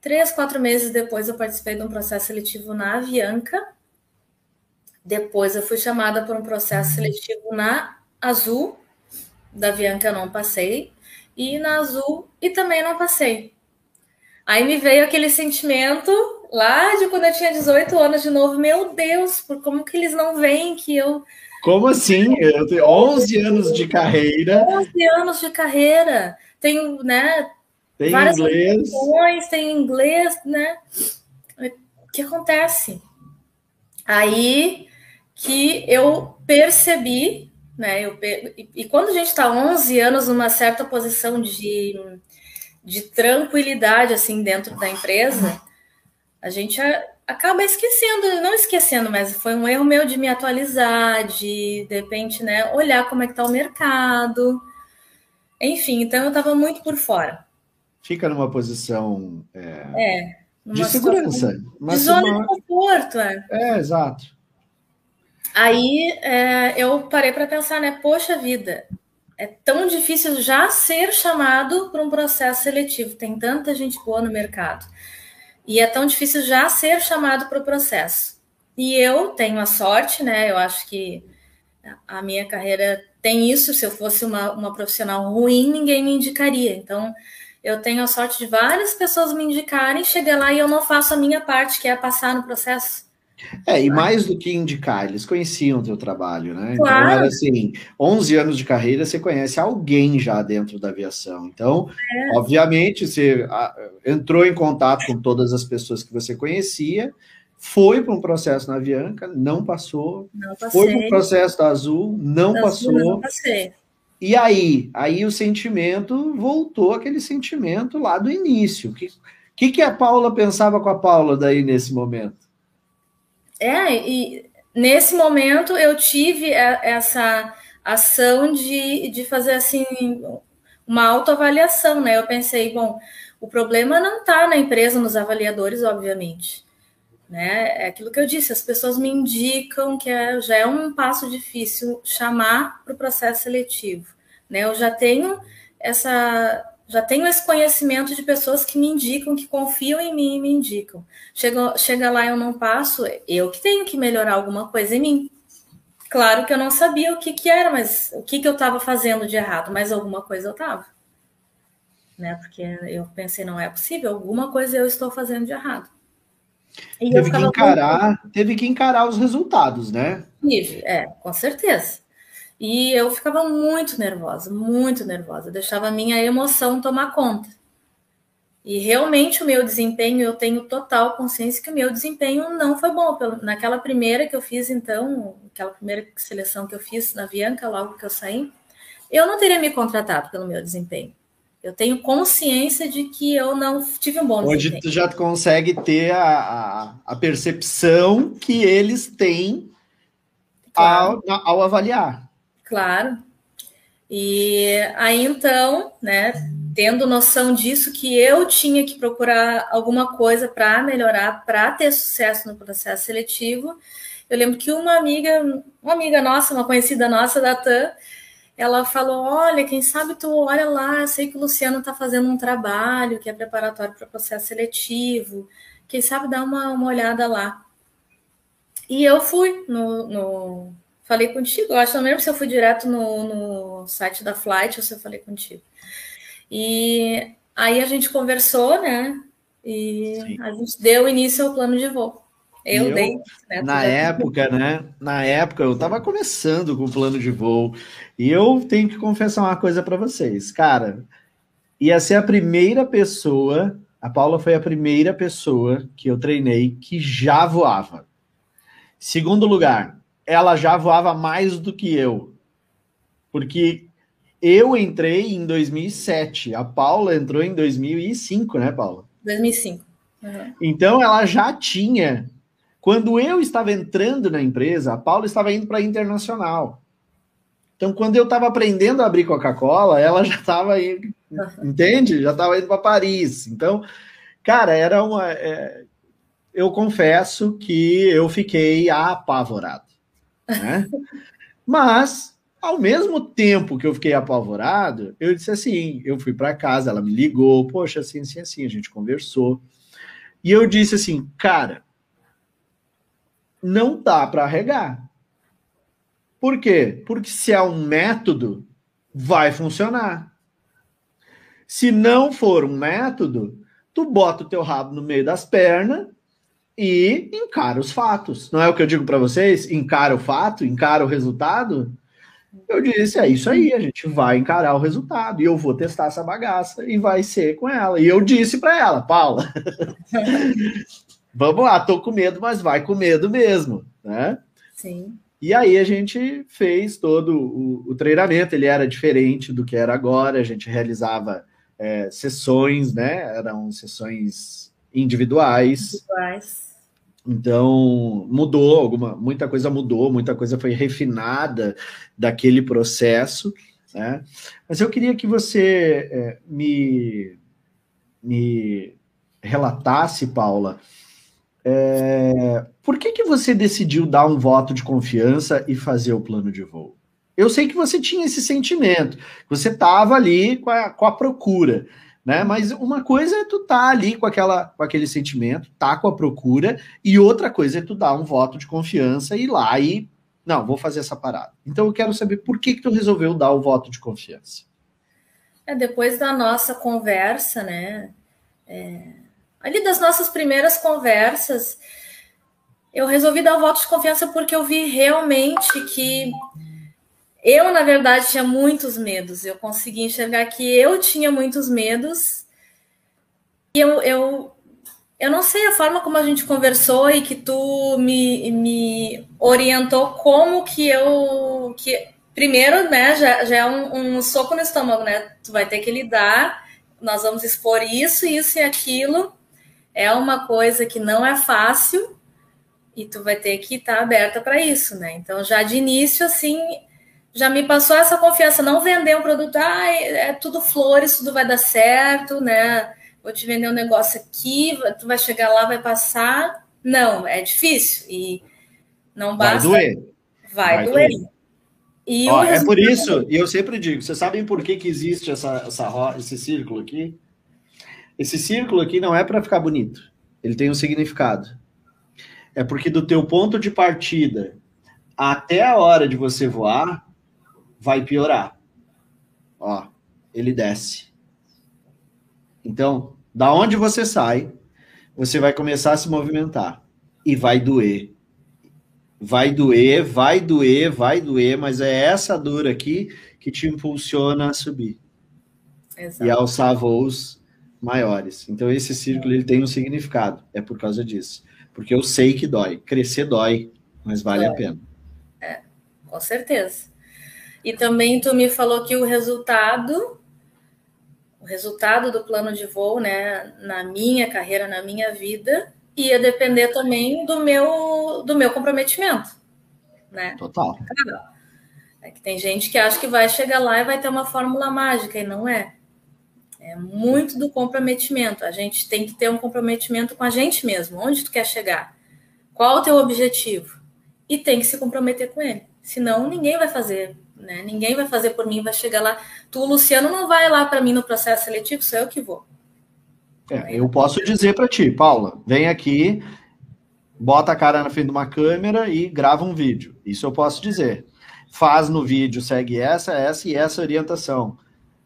três, quatro meses depois eu participei de um processo seletivo na Avianca. Depois eu fui chamada por um processo seletivo na Azul, da Avianca eu não passei, e na Azul e também não passei. Aí me veio aquele sentimento lá de quando eu tinha 18 anos de novo, meu Deus, por como que eles não veem que eu Como assim? Eu tenho 11 anos de carreira. 11 anos de carreira. Tenho, né, tem várias inglês. tem inglês, né? O que acontece? Aí que eu percebi, né? Eu, e, e quando a gente está 11 anos numa certa posição de de tranquilidade assim dentro da empresa, a gente acaba esquecendo, não esquecendo, mas foi um erro meu de me atualizar, de de repente, né, olhar como é que tá o mercado. Enfim, então eu estava muito por fora. Fica numa posição é, é de segurança, de zona uma... de conforto, é. É, exato. Aí é, eu parei para pensar, né? Poxa vida, é tão difícil já ser chamado para um processo seletivo. Tem tanta gente boa no mercado. E é tão difícil já ser chamado para o processo. E eu tenho a sorte, né? Eu acho que a minha carreira tem isso. Se eu fosse uma, uma profissional ruim, ninguém me indicaria. Então, eu tenho a sorte de várias pessoas me indicarem, chegar lá e eu não faço a minha parte, que é passar no processo. É, e mais do que indicar, eles conheciam o teu trabalho, né? Então, claro. Então era assim, 11 anos de carreira, você conhece alguém já dentro da aviação. Então, é. obviamente, você entrou em contato com todas as pessoas que você conhecia, foi para um processo na Avianca, não passou. Não foi para o processo da Azul, não da passou. Azul, não passei. E aí, aí o sentimento voltou aquele sentimento lá do início. O que, que, que a Paula pensava com a Paula daí nesse momento? É, e nesse momento eu tive essa ação de, de fazer assim uma autoavaliação, né? Eu pensei, bom, o problema não está na empresa, nos avaliadores, obviamente. Né? É aquilo que eu disse, as pessoas me indicam que é, já é um passo difícil chamar para o processo seletivo. Né? Eu já tenho essa já tenho esse conhecimento de pessoas que me indicam, que confiam em mim e me indicam. Chega, chega lá eu não passo, eu que tenho que melhorar alguma coisa em mim. Claro que eu não sabia o que, que era, mas o que, que eu estava fazendo de errado, mas alguma coisa eu estava. Né? Porque eu pensei, não é possível, alguma coisa eu estou fazendo de errado. E teve que encarar, teve que encarar os resultados, né? Tive, é, com certeza. E eu ficava muito nervosa, muito nervosa, deixava a minha emoção tomar conta. E realmente o meu desempenho, eu tenho total consciência que o meu desempenho não foi bom. Naquela primeira que eu fiz, então, aquela primeira seleção que eu fiz na Bianca, logo que eu saí, eu não teria me contratado pelo meu desempenho. Eu tenho consciência de que eu não tive um bom Hoje desempenho. tu já consegue ter a, a, a percepção que eles têm claro. ao, ao avaliar. Claro. E aí então, né, tendo noção disso, que eu tinha que procurar alguma coisa para melhorar, para ter sucesso no processo seletivo. Eu lembro que uma amiga, uma amiga nossa, uma conhecida nossa da TAM, ela falou: Olha, quem sabe tu olha lá, sei que o Luciano está fazendo um trabalho que é preparatório para o processo seletivo, quem sabe dá uma, uma olhada lá. E eu fui no, no falei contigo, eu acho que não lembro se eu fui direto no, no site da Flight ou se eu falei contigo. E aí a gente conversou, né? E Sim. a gente deu início ao plano de voo. Eu, eu dei. Né, na época, né? Na época, eu estava começando com o plano de voo. E eu tenho que confessar uma coisa para vocês. Cara, ia ser a primeira pessoa. A Paula foi a primeira pessoa que eu treinei que já voava. Segundo lugar, ela já voava mais do que eu. Porque eu entrei em 2007, a Paula entrou em 2005, né, Paula? 2005. Uhum. Então ela já tinha. Quando eu estava entrando na empresa, a Paula estava indo para a internacional. Então, quando eu estava aprendendo a abrir Coca-Cola, ela já estava indo, uhum. entende? Já estava indo para Paris. Então, cara, era uma. É... eu confesso que eu fiquei apavorado. Né? Mas ao mesmo tempo que eu fiquei apavorado, eu disse assim: eu fui para casa, ela me ligou, poxa, assim, assim, assim, a gente conversou. E eu disse assim, cara, não dá para regar. Por quê? Porque se é um método, vai funcionar. Se não for um método, tu bota o teu rabo no meio das pernas e encara os fatos. Não é o que eu digo para vocês? Encara o fato, encara o resultado. Eu disse, é isso aí, a gente vai encarar o resultado e eu vou testar essa bagaça e vai ser com ela. E eu disse para ela, Paula, vamos lá, tô com medo, mas vai com medo mesmo, né? Sim. E aí a gente fez todo o, o treinamento, ele era diferente do que era agora, a gente realizava é, sessões, né? Eram sessões individuais. Individuais então, mudou, alguma, muita coisa mudou, muita coisa foi refinada daquele processo. Né? Mas eu queria que você é, me, me relatasse, Paula, é, por que, que você decidiu dar um voto de confiança e fazer o plano de voo? Eu sei que você tinha esse sentimento, você estava ali com a, com a procura né? Mas uma coisa é tu tá ali com aquela com aquele sentimento, tá com a procura, e outra coisa é tu dar um voto de confiança e ir lá e não, vou fazer essa parada. Então eu quero saber por que que tu resolveu dar o voto de confiança. É depois da nossa conversa, né? É, ali das nossas primeiras conversas, eu resolvi dar o voto de confiança porque eu vi realmente que eu, na verdade, tinha muitos medos. Eu consegui enxergar que eu tinha muitos medos. E eu, eu, eu não sei a forma como a gente conversou e que tu me, me orientou como que eu. Que, primeiro, né, já, já é um, um soco no estômago, né? Tu vai ter que lidar, nós vamos expor isso, isso e aquilo. É uma coisa que não é fácil e tu vai ter que estar aberta para isso, né? Então, já de início, assim, já me passou essa confiança, não vender um produto, ah, é tudo flores, tudo vai dar certo, né? Vou te vender um negócio aqui, tu vai chegar lá, vai passar. Não, é difícil e não basta. Vai doer. Vai, vai doer. doer. E Ó, é por isso, e eu sempre digo, vocês sabem por que, que existe essa, essa, esse círculo aqui? Esse círculo aqui não é para ficar bonito. Ele tem um significado. É porque do teu ponto de partida até a hora de você voar, vai piorar. Ó, ele desce. Então, da onde você sai, você vai começar a se movimentar e vai doer. Vai doer, vai doer, vai doer, mas é essa dor aqui que te impulsiona a subir Exato. e alçar voos maiores. Então esse círculo ele tem um significado, é por causa disso. Porque eu sei que dói, crescer dói, mas vale a pena. É, com certeza. E também tu me falou que o resultado, o resultado do plano de voo, né, na minha carreira, na minha vida, ia depender também do meu do meu comprometimento, né? Total. É que tem gente que acha que vai chegar lá e vai ter uma fórmula mágica e não é. É muito do comprometimento. A gente tem que ter um comprometimento com a gente mesmo. Onde tu quer chegar? Qual o teu objetivo? E tem que se comprometer com ele. Senão ninguém vai fazer, né? Ninguém vai fazer por mim, vai chegar lá. Tu, Luciano, não vai lá para mim no processo seletivo, sou eu que vou. É, eu posso dizer para ti, Paula, vem aqui, bota a cara na frente de uma câmera e grava um vídeo. Isso eu posso dizer. Faz no vídeo, segue essa, essa e essa orientação.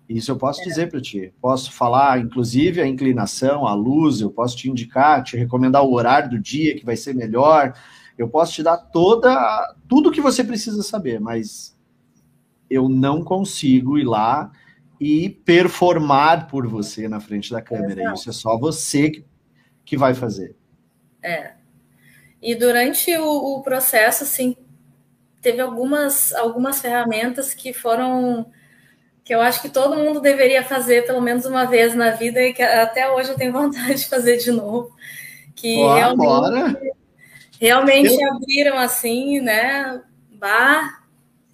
Isso eu posso é. dizer para ti. Posso falar, inclusive, a inclinação, a luz, eu posso te indicar, te recomendar o horário do dia que vai ser melhor. Eu posso te dar toda tudo que você precisa saber, mas eu não consigo ir lá e performar por você na frente da câmera. Exato. Isso é só você que, que vai fazer. É. E durante o, o, processo, assim, teve algumas, algumas ferramentas que foram que eu acho que todo mundo deveria fazer pelo menos uma vez na vida e que até hoje eu tenho vontade de fazer de novo. Que realmente, realmente eu... abriram assim, né?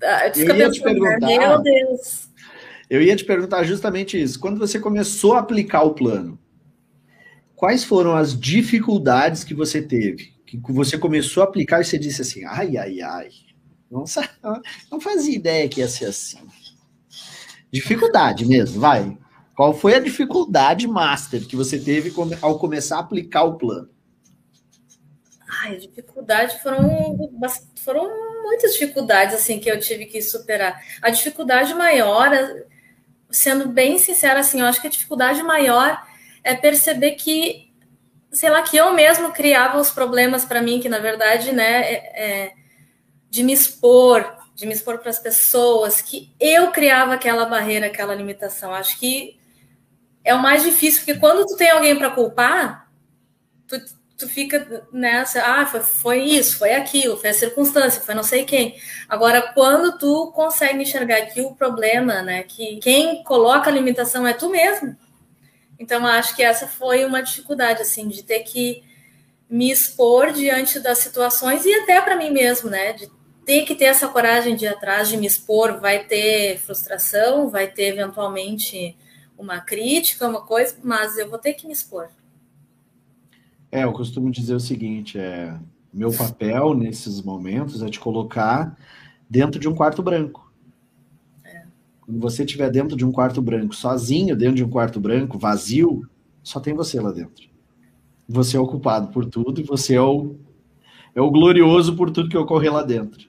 Bah, eu fico pensando, né, meu Deus eu ia te perguntar justamente isso. Quando você começou a aplicar o plano, quais foram as dificuldades que você teve? Que você começou a aplicar e você disse assim: ai, ai, ai, não, não fazia ideia que ia ser assim. Dificuldade mesmo, vai. Qual foi a dificuldade master que você teve ao começar a aplicar o plano? Ai, dificuldade foram, foram muitas dificuldades assim que eu tive que superar. A dificuldade maior sendo bem sincera, assim, eu acho que a dificuldade maior é perceber que, sei lá, que eu mesmo criava os problemas para mim, que na verdade, né, é, é, de me expor, de me expor para as pessoas, que eu criava aquela barreira, aquela limitação. Acho que é o mais difícil, porque quando tu tem alguém para culpar, tu, tu fica nessa, ah, foi, foi, isso, foi aquilo, foi a circunstância, foi não sei quem. Agora, quando tu consegue enxergar que o problema, né, que quem coloca a limitação é tu mesmo. Então, acho que essa foi uma dificuldade, assim, de ter que me expor diante das situações e até para mim mesmo, né, de ter que ter essa coragem de ir atrás, de me expor, vai ter frustração, vai ter eventualmente uma crítica, uma coisa, mas eu vou ter que me expor. É, eu costumo dizer o seguinte: é, meu papel nesses momentos é te colocar dentro de um quarto branco. É. Quando você estiver dentro de um quarto branco, sozinho dentro de um quarto branco, vazio, só tem você lá dentro. Você é o culpado por tudo e você é o, é o glorioso por tudo que ocorrer lá dentro.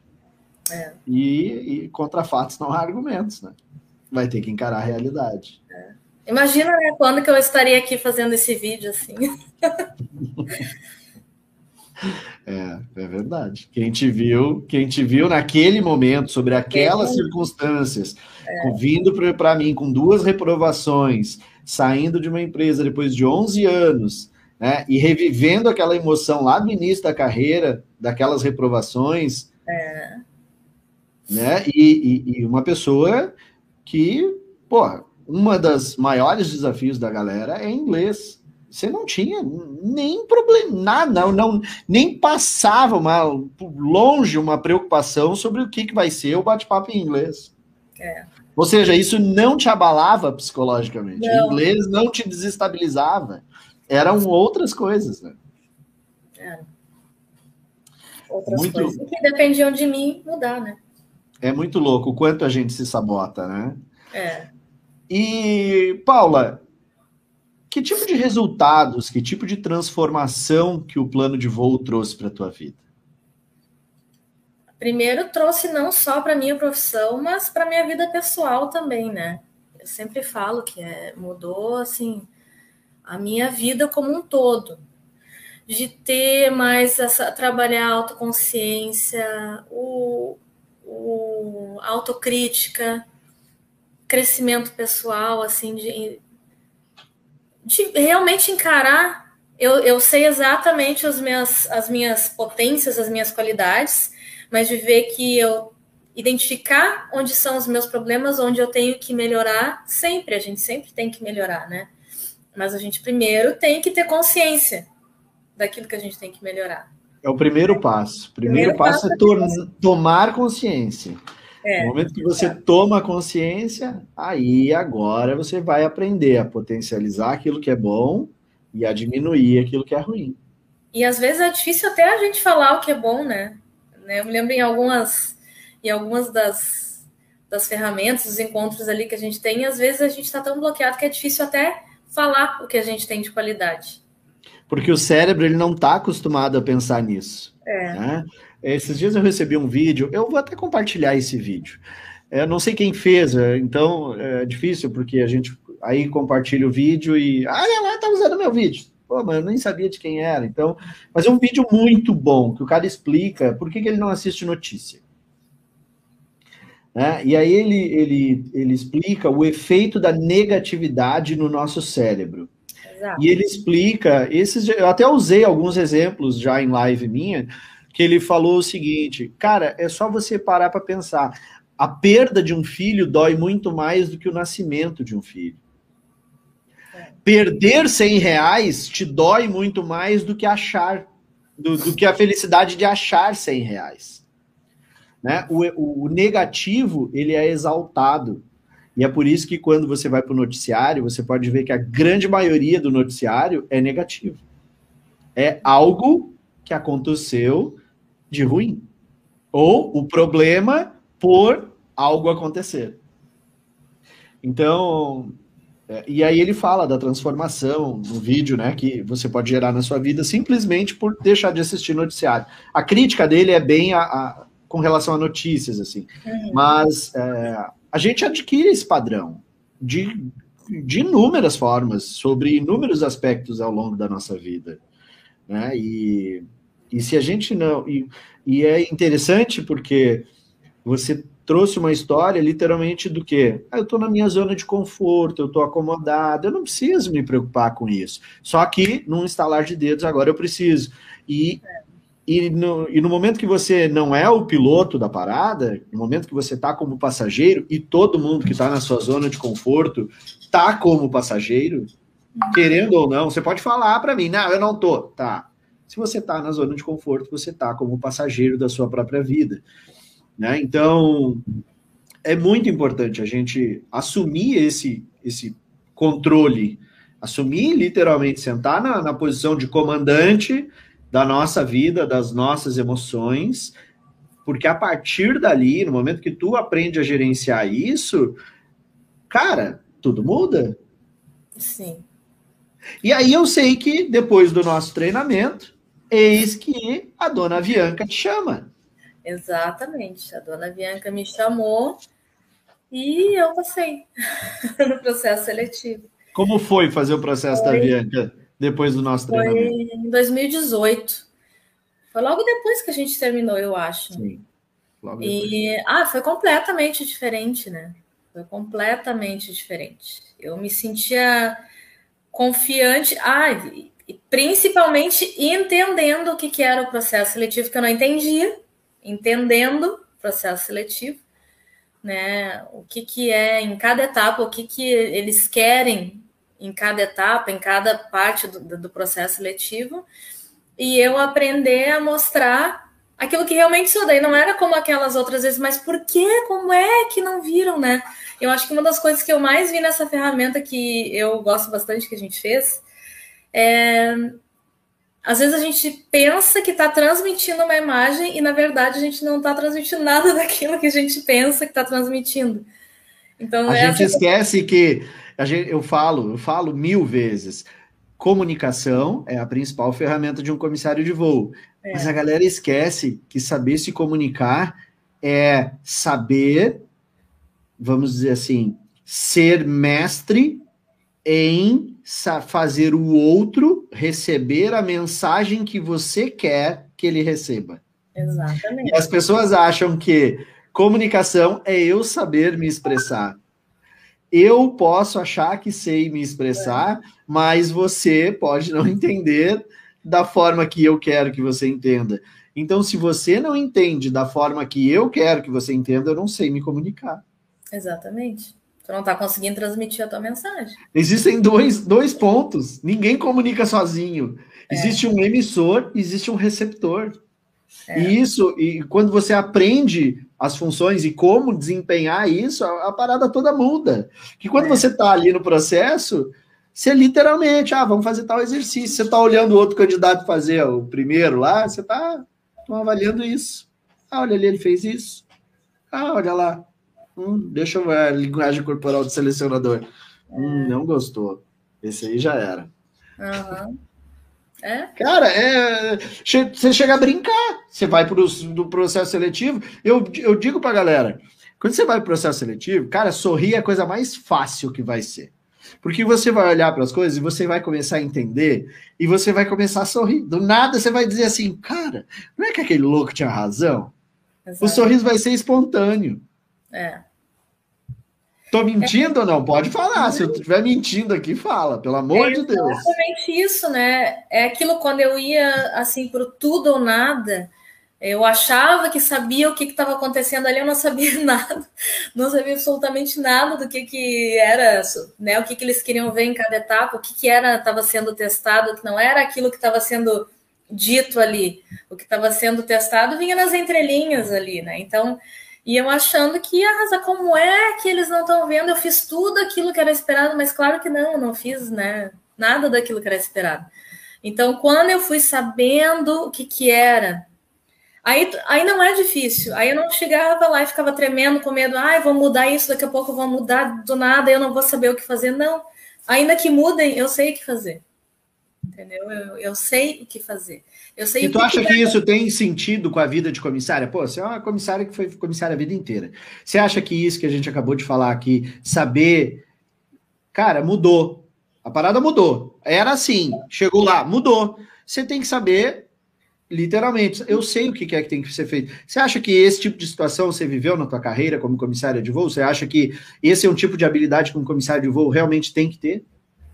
É. E, e, contra fatos não há argumentos, né? Vai ter que encarar a realidade. É. Imagina né, quando que eu estaria aqui fazendo esse vídeo assim. É, é verdade. Quem te viu, quem te viu naquele momento, sobre aquelas é. circunstâncias, é. vindo para mim com duas reprovações, saindo de uma empresa depois de 11 anos, né, e revivendo aquela emoção lá no início da carreira, daquelas reprovações, é. né, e, e, e uma pessoa que, porra, uma das maiores desafios da galera é inglês. Você não tinha nem problema, nada, não, não, nem passava uma, longe uma preocupação sobre o que, que vai ser o bate-papo em inglês. É. Ou seja, isso não te abalava psicologicamente. Não. O inglês não te desestabilizava. Eram outras coisas, né? É. Outras muito... coisas que dependiam de mim mudar, né? É muito louco o quanto a gente se sabota, né? É. E, Paula, que tipo de resultados, que tipo de transformação que o plano de voo trouxe para a tua vida? Primeiro trouxe não só para minha profissão, mas para minha vida pessoal também, né? Eu sempre falo que é, mudou assim a minha vida como um todo, de ter mais essa trabalhar a autoconsciência, o, o autocrítica, crescimento pessoal, assim, de, de realmente encarar. Eu, eu sei exatamente as minhas, as minhas potências, as minhas qualidades, mas de ver que eu identificar onde são os meus problemas, onde eu tenho que melhorar, sempre, a gente sempre tem que melhorar, né? Mas a gente primeiro tem que ter consciência daquilo que a gente tem que melhorar. É o primeiro passo. O primeiro, primeiro passo, passo é, é tomar consciência. É. No momento que você toma consciência, aí agora você vai aprender a potencializar aquilo que é bom e a diminuir aquilo que é ruim. E às vezes é difícil até a gente falar o que é bom, né? Eu me lembro em algumas, em algumas das, das ferramentas, dos encontros ali que a gente tem, às vezes a gente está tão bloqueado que é difícil até falar o que a gente tem de qualidade. Porque o cérebro ele não está acostumado a pensar nisso. É. Né? Esses dias eu recebi um vídeo, eu vou até compartilhar esse vídeo. Eu não sei quem fez, é, então é difícil porque a gente aí compartilha o vídeo e ah, ela tá usando meu vídeo. Pô, mas eu nem sabia de quem era. Então, mas é um vídeo muito bom que o cara explica por que, que ele não assiste notícia. Né? E aí ele, ele, ele explica o efeito da negatividade no nosso cérebro. Exato. E ele explica, esses, eu até usei alguns exemplos já em live minha, que ele falou o seguinte: cara, é só você parar para pensar. A perda de um filho dói muito mais do que o nascimento de um filho. É. Perder 100 reais te dói muito mais do que achar, do, do que a felicidade de achar 100 reais. Né? O, o, negativo, ele é exaltado. E é por isso que quando você vai para o noticiário, você pode ver que a grande maioria do noticiário é negativo. É algo que aconteceu de ruim. Ou o problema por algo acontecer. Então, é, e aí ele fala da transformação no vídeo, né, que você pode gerar na sua vida simplesmente por deixar de assistir noticiário. A crítica dele é bem a, a com relação a notícias, assim. Uhum. Mas é, a gente adquire esse padrão de, de inúmeras formas, sobre inúmeros aspectos ao longo da nossa vida. Né? E, e se a gente não. E, e é interessante porque você trouxe uma história literalmente do que? Ah, eu estou na minha zona de conforto, eu estou acomodado, eu não preciso me preocupar com isso. Só que, num instalar de dedos, agora eu preciso. E, e, no, e no momento que você não é o piloto da parada, no momento que você está como passageiro, e todo mundo que está na sua zona de conforto está como passageiro, querendo ou não, você pode falar para mim, não, eu não tô, tá. Se você está na zona de conforto, você está como passageiro da sua própria vida. Né? Então, é muito importante a gente assumir esse, esse controle, assumir literalmente, sentar na, na posição de comandante da nossa vida, das nossas emoções, porque a partir dali, no momento que tu aprende a gerenciar isso, cara, tudo muda. Sim. E aí eu sei que depois do nosso treinamento, Eis que a dona Bianca te chama. Exatamente. A dona Bianca me chamou e eu passei no processo seletivo. Como foi fazer o processo foi, da Bianca depois do nosso foi treinamento? Em 2018. Foi logo depois que a gente terminou, eu acho. Sim. Logo e ah, foi completamente diferente, né? Foi completamente diferente. Eu me sentia confiante. Ah, e principalmente entendendo o que, que era o processo seletivo, que eu não entendia, entendendo o processo seletivo, né? O que, que é em cada etapa, o que, que eles querem em cada etapa, em cada parte do, do processo seletivo, e eu aprender a mostrar aquilo que realmente sou. Daí não era como aquelas outras vezes, mas por que? Como é que não viram, né? Eu acho que uma das coisas que eu mais vi nessa ferramenta que eu gosto bastante que a gente fez é, às vezes a gente pensa que está transmitindo uma imagem e, na verdade, a gente não está transmitindo nada daquilo que a gente pensa que está transmitindo. Então, a gente esquece que a gente, eu falo, eu falo mil vezes. Comunicação é a principal ferramenta de um comissário de voo. É. Mas a galera esquece que saber se comunicar é saber, vamos dizer assim, ser mestre em fazer o outro receber a mensagem que você quer que ele receba. Exatamente. E as pessoas acham que comunicação é eu saber me expressar. Eu posso achar que sei me expressar, é. mas você pode não entender da forma que eu quero que você entenda. Então, se você não entende da forma que eu quero que você entenda, eu não sei me comunicar. Exatamente. Tu não está conseguindo transmitir a tua mensagem. Existem dois, dois pontos. Ninguém comunica sozinho. É. Existe um emissor, existe um receptor. É. E isso, e quando você aprende as funções e como desempenhar isso, a, a parada toda muda. Que quando é. você está ali no processo, você literalmente, ah, vamos fazer tal exercício. Você está olhando o outro candidato fazer o primeiro lá, você está avaliando isso. Ah, olha ali, ele fez isso. Ah, olha lá. Hum, deixa eu ver a linguagem corporal do selecionador. Hum, não gostou. Esse aí já era. Uhum. É? Cara, é, você chega a brincar. Você vai para o processo seletivo. Eu, eu digo para galera: quando você vai para o processo seletivo, cara, sorrir é a coisa mais fácil que vai ser. Porque você vai olhar para as coisas e você vai começar a entender e você vai começar a sorrir. Do nada você vai dizer assim, cara, não é que aquele louco tinha razão? Exato. O sorriso vai ser espontâneo. É. Tô mentindo é. ou não? Pode falar. Se eu estiver mentindo aqui, fala, pelo amor é de Deus. Exatamente isso, né? É aquilo quando eu ia assim pro tudo ou nada. Eu achava que sabia o que estava acontecendo ali, eu não sabia nada, não sabia absolutamente nada do que, que era, né? O que, que eles queriam ver em cada etapa, o que, que era estava sendo testado, que não era aquilo que estava sendo dito ali, o que estava sendo testado vinha nas entrelinhas ali, né? Então e eu achando que, arrasa, como é que eles não estão vendo? Eu fiz tudo aquilo que era esperado, mas claro que não, não fiz né, nada daquilo que era esperado. Então, quando eu fui sabendo o que, que era, aí, aí não é difícil. Aí eu não chegava lá e ficava tremendo com medo, ai, ah, vou mudar isso, daqui a pouco eu vou mudar do nada, eu não vou saber o que fazer. Não, ainda que mudem, eu sei o que fazer. Entendeu? Eu, eu sei o que fazer. Eu sei e tu acha que, que isso tem sentido com a vida de comissária? Pô, você é uma comissária que foi comissária a vida inteira. Você acha que isso que a gente acabou de falar aqui, saber. Cara, mudou. A parada mudou. Era assim, chegou lá, mudou. Você tem que saber, literalmente, eu sei o que é que tem que ser feito. Você acha que esse tipo de situação você viveu na tua carreira como comissária de voo? Você acha que esse é um tipo de habilidade que um comissário de voo realmente tem que ter?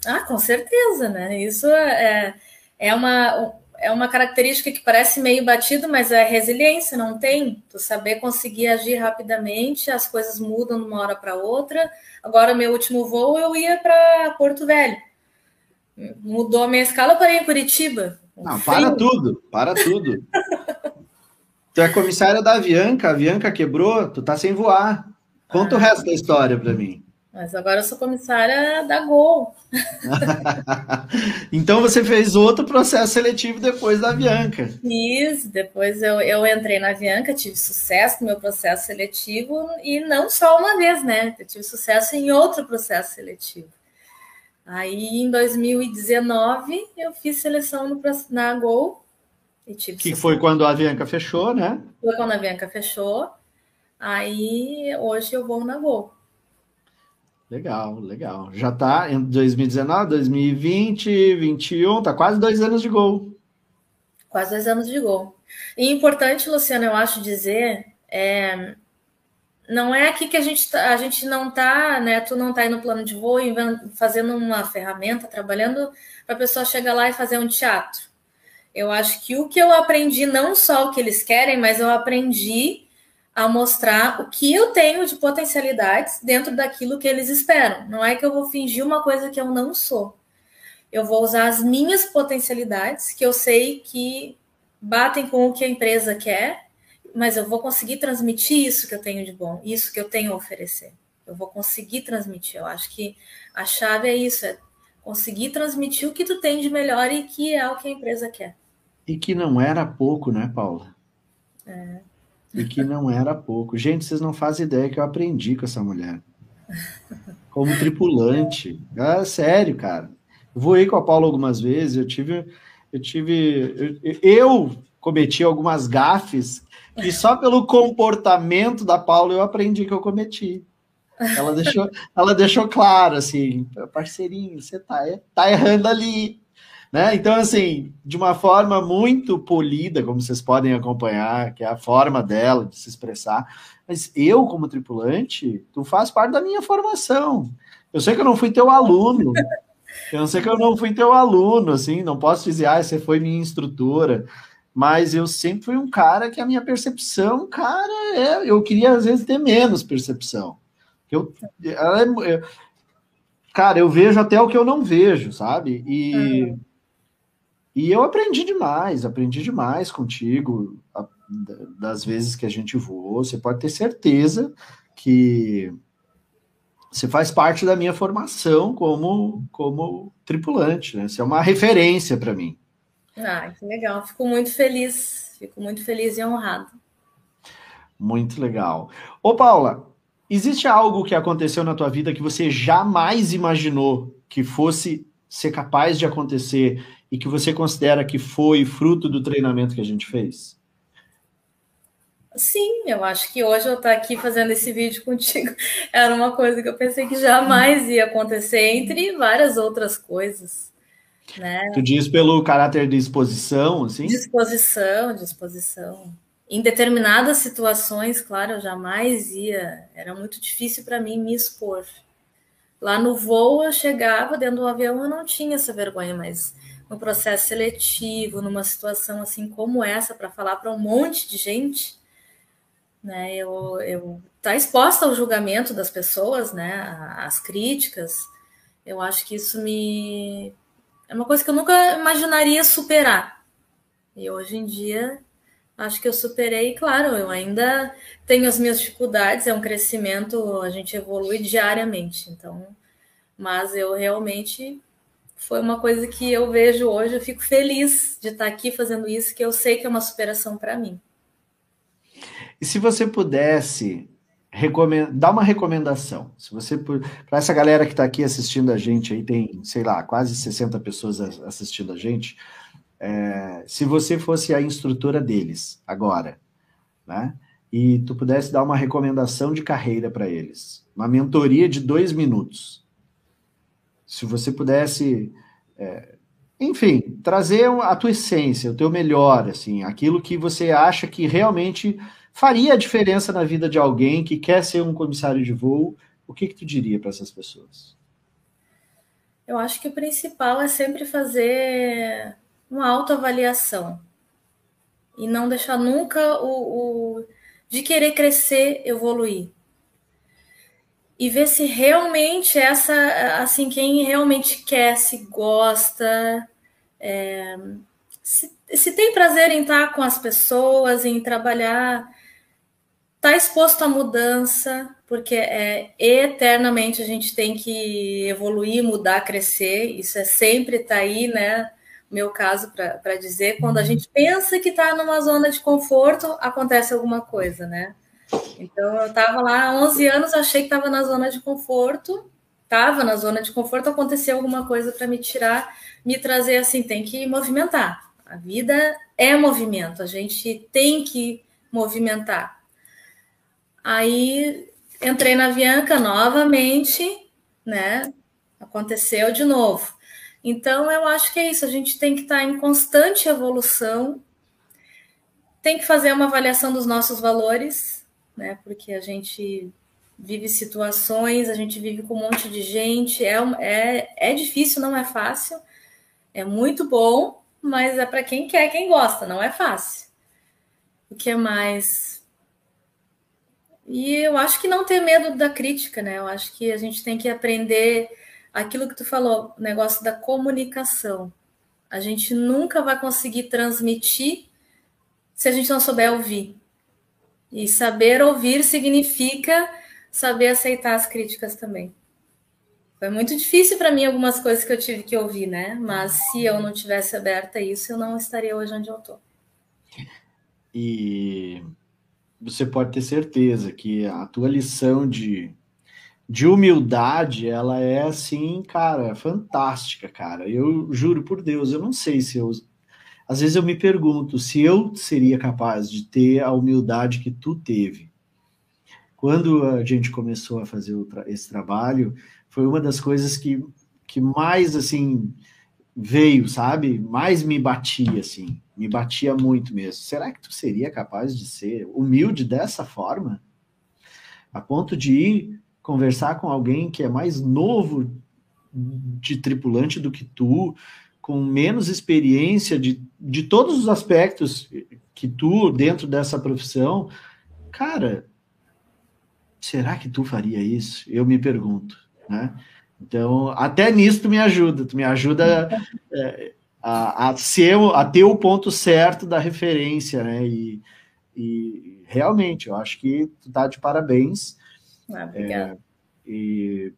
Ah, com certeza, né? Isso é, é uma é uma característica que parece meio batido, mas é resiliência, não tem? Tu saber conseguir agir rapidamente, as coisas mudam de uma hora para outra. Agora, meu último voo, eu ia para Porto Velho. Mudou a minha escala, eu parei em Curitiba. Não, para tudo, para tudo. tu é comissária da Avianca, a Avianca quebrou, tu tá sem voar. Conta ah. o resto da história para mim. Mas agora eu sou comissária da Gol. então você fez outro processo seletivo depois da Avianca. Isso, depois eu, eu entrei na Avianca, tive sucesso no meu processo seletivo, e não só uma vez, né? Eu tive sucesso em outro processo seletivo. Aí em 2019 eu fiz seleção no, na Gol. E tive que sucesso. foi quando a Avianca fechou, né? Foi quando a Avianca fechou. Aí hoje eu vou na Gol. Legal, legal. Já está em 2019, 2020, 2021, tá quase dois anos de gol. Quase dois anos de gol. E importante, Luciano, eu acho dizer, é, não é aqui que a gente, tá, a gente não tá, né? Tu não tá aí no plano de voo fazendo uma ferramenta, trabalhando para a pessoa chegar lá e fazer um teatro. Eu acho que o que eu aprendi, não só o que eles querem, mas eu aprendi a mostrar o que eu tenho de potencialidades dentro daquilo que eles esperam. Não é que eu vou fingir uma coisa que eu não sou. Eu vou usar as minhas potencialidades, que eu sei que batem com o que a empresa quer, mas eu vou conseguir transmitir isso que eu tenho de bom, isso que eu tenho a oferecer. Eu vou conseguir transmitir. Eu acho que a chave é isso, é conseguir transmitir o que tu tem de melhor e que é o que a empresa quer. E que não era pouco, né, Paula? É e que não era pouco. Gente, vocês não fazem ideia que eu aprendi com essa mulher. Como tripulante. É sério, cara. Voei com a Paula algumas vezes, eu tive. Eu tive. Eu, eu cometi algumas gafes que só pelo comportamento da Paula eu aprendi que eu cometi. Ela deixou, ela deixou claro assim, parceirinho, você tá, tá errando ali. Né? Então, assim, de uma forma muito polida, como vocês podem acompanhar, que é a forma dela de se expressar. Mas eu, como tripulante, tu faz parte da minha formação. Eu sei que eu não fui teu aluno. Eu não sei que eu não fui teu aluno, assim, não posso dizer, ah, você foi minha instrutora. mas eu sempre fui um cara que a minha percepção, cara, é, eu queria às vezes ter menos percepção. Eu, eu, cara, eu vejo até o que eu não vejo, sabe? E, uhum. E eu aprendi demais, aprendi demais contigo, a, das vezes que a gente voou. Você pode ter certeza que você faz parte da minha formação como, como tripulante, né? Você é uma referência para mim. Ah, que legal. Fico muito feliz. Fico muito feliz e honrado. Muito legal. Ô, Paula, existe algo que aconteceu na tua vida que você jamais imaginou que fosse ser capaz de acontecer e que você considera que foi fruto do treinamento que a gente fez? Sim, eu acho que hoje eu estar aqui fazendo esse vídeo contigo era uma coisa que eu pensei que jamais ia acontecer, entre várias outras coisas. Né? Tu diz pelo caráter de exposição, assim? Disposição, disposição. Em determinadas situações, claro, eu jamais ia. Era muito difícil para mim me expor. Lá no voo, eu chegava dentro do avião, eu não tinha essa vergonha, mas no processo seletivo, numa situação assim como essa, para falar para um monte de gente, né? Eu, eu tá exposta ao julgamento das pessoas, né? As críticas. Eu acho que isso me é uma coisa que eu nunca imaginaria superar. E hoje em dia, acho que eu superei. Claro, eu ainda tenho as minhas dificuldades, é um crescimento, a gente evolui diariamente. Então, mas eu realmente foi uma coisa que eu vejo hoje, eu fico feliz de estar aqui fazendo isso, que eu sei que é uma superação para mim. E se você pudesse dar uma recomendação. Se você para essa galera que está aqui assistindo a gente aí tem, sei lá, quase 60 pessoas assistindo a gente. É, se você fosse a instrutora deles agora, né? E tu pudesse dar uma recomendação de carreira para eles, uma mentoria de dois minutos. Se você pudesse, é, enfim, trazer a tua essência, o teu melhor, assim, aquilo que você acha que realmente faria a diferença na vida de alguém que quer ser um comissário de voo, o que, que tu diria para essas pessoas? Eu acho que o principal é sempre fazer uma autoavaliação e não deixar nunca o, o de querer crescer, evoluir. E ver se realmente essa, assim, quem realmente quer, se gosta, é, se, se tem prazer em estar com as pessoas, em trabalhar está exposto à mudança, porque é eternamente a gente tem que evoluir, mudar, crescer. Isso é sempre tá aí, né? Meu caso para dizer, quando a uhum. gente pensa que está numa zona de conforto, acontece alguma coisa, né? Então eu estava lá há 11 anos, achei que estava na zona de conforto, estava na zona de conforto, aconteceu alguma coisa para me tirar, me trazer assim, tem que movimentar. A vida é movimento, a gente tem que movimentar. Aí entrei na Avianca novamente, né? Aconteceu de novo. Então eu acho que é isso, a gente tem que estar em constante evolução, tem que fazer uma avaliação dos nossos valores, né? Porque a gente vive situações, a gente vive com um monte de gente, é, é, é difícil, não é fácil, é muito bom, mas é para quem quer, quem gosta, não é fácil. O que é mais? E eu acho que não ter medo da crítica, né? Eu acho que a gente tem que aprender aquilo que tu falou, o negócio da comunicação. A gente nunca vai conseguir transmitir se a gente não souber ouvir. E saber ouvir significa saber aceitar as críticas também. Foi muito difícil para mim algumas coisas que eu tive que ouvir, né? Mas se eu não tivesse aberta a isso, eu não estaria hoje onde eu estou. E você pode ter certeza que a tua lição de, de humildade, ela é assim, cara, fantástica, cara. Eu juro por Deus, eu não sei se eu. Às vezes eu me pergunto se eu seria capaz de ter a humildade que tu teve. Quando a gente começou a fazer esse trabalho, foi uma das coisas que, que mais, assim, veio, sabe? Mais me batia, assim me batia muito mesmo. Será que tu seria capaz de ser humilde dessa forma? A ponto de ir conversar com alguém que é mais novo de tripulante do que tu, com menos experiência de, de todos os aspectos que tu, dentro dessa profissão, cara, será que tu faria isso? Eu me pergunto, né? Então, até nisso tu me ajuda, tu me ajuda é, a, a, ser, a ter o ponto certo da referência, né? E, e realmente, eu acho que tu tá de parabéns. Ah, obrigada. É, e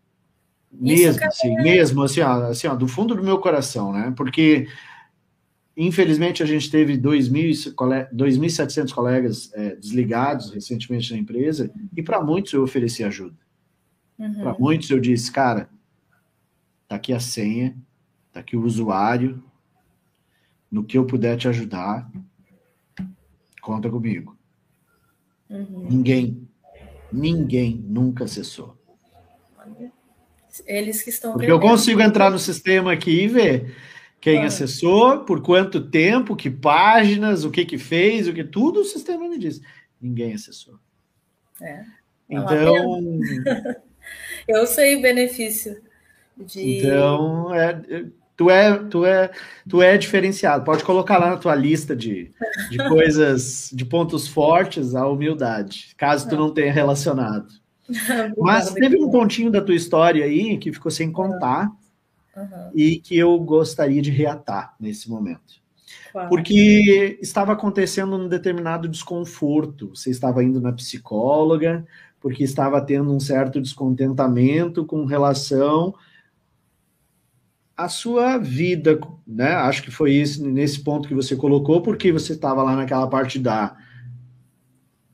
mesmo, assim, mesmo, assim, ó, assim ó, do fundo do meu coração, né? Porque, infelizmente, a gente teve 2.700 colegas é, desligados recentemente na empresa, e para muitos eu ofereci ajuda. Uhum. Para muitos eu disse, cara, tá aqui a senha, tá aqui o usuário, no que eu puder te ajudar, conta comigo. Uhum. Ninguém, ninguém nunca acessou. Eles que estão. Porque eu consigo entrar no sistema aqui e ver quem ah. acessou, por quanto tempo, que páginas, o que que fez, o que tudo o sistema me diz. Ninguém acessou. É. é então. eu sei o benefício de. Então, é, tu é, tu é, tu é diferenciado. Pode colocar lá na tua lista de, de coisas, de pontos fortes, a humildade, caso tu não tenha relacionado. Mas teve um pontinho da tua história aí que ficou sem contar uhum. e que eu gostaria de reatar nesse momento. Claro. Porque estava acontecendo um determinado desconforto. Você estava indo na psicóloga, porque estava tendo um certo descontentamento com relação à sua vida, né? Acho que foi isso nesse ponto que você colocou, porque você estava lá naquela parte da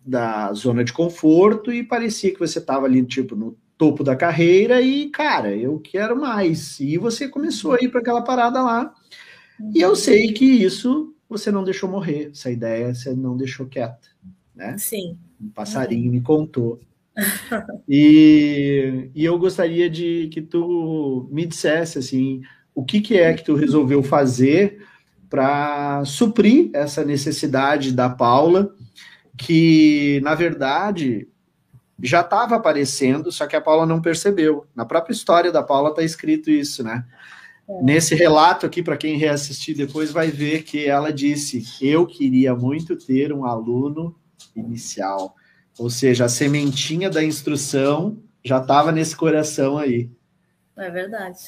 da zona de conforto e parecia que você estava ali, tipo, no topo da carreira e, cara, eu quero mais. E você começou a ir para aquela parada lá. E eu sei que isso você não deixou morrer, essa ideia você não deixou quieta, né? Sim. Um passarinho uhum. me contou. e, e eu gostaria de que tu me dissesse, assim, o que, que é que tu resolveu fazer para suprir essa necessidade da Paula que, na verdade, já estava aparecendo, só que a Paula não percebeu. Na própria história da Paula está escrito isso, né? É. Nesse relato aqui, para quem reassistir depois, vai ver que ela disse: Eu queria muito ter um aluno inicial. Ou seja, a sementinha da instrução já estava nesse coração aí. É verdade.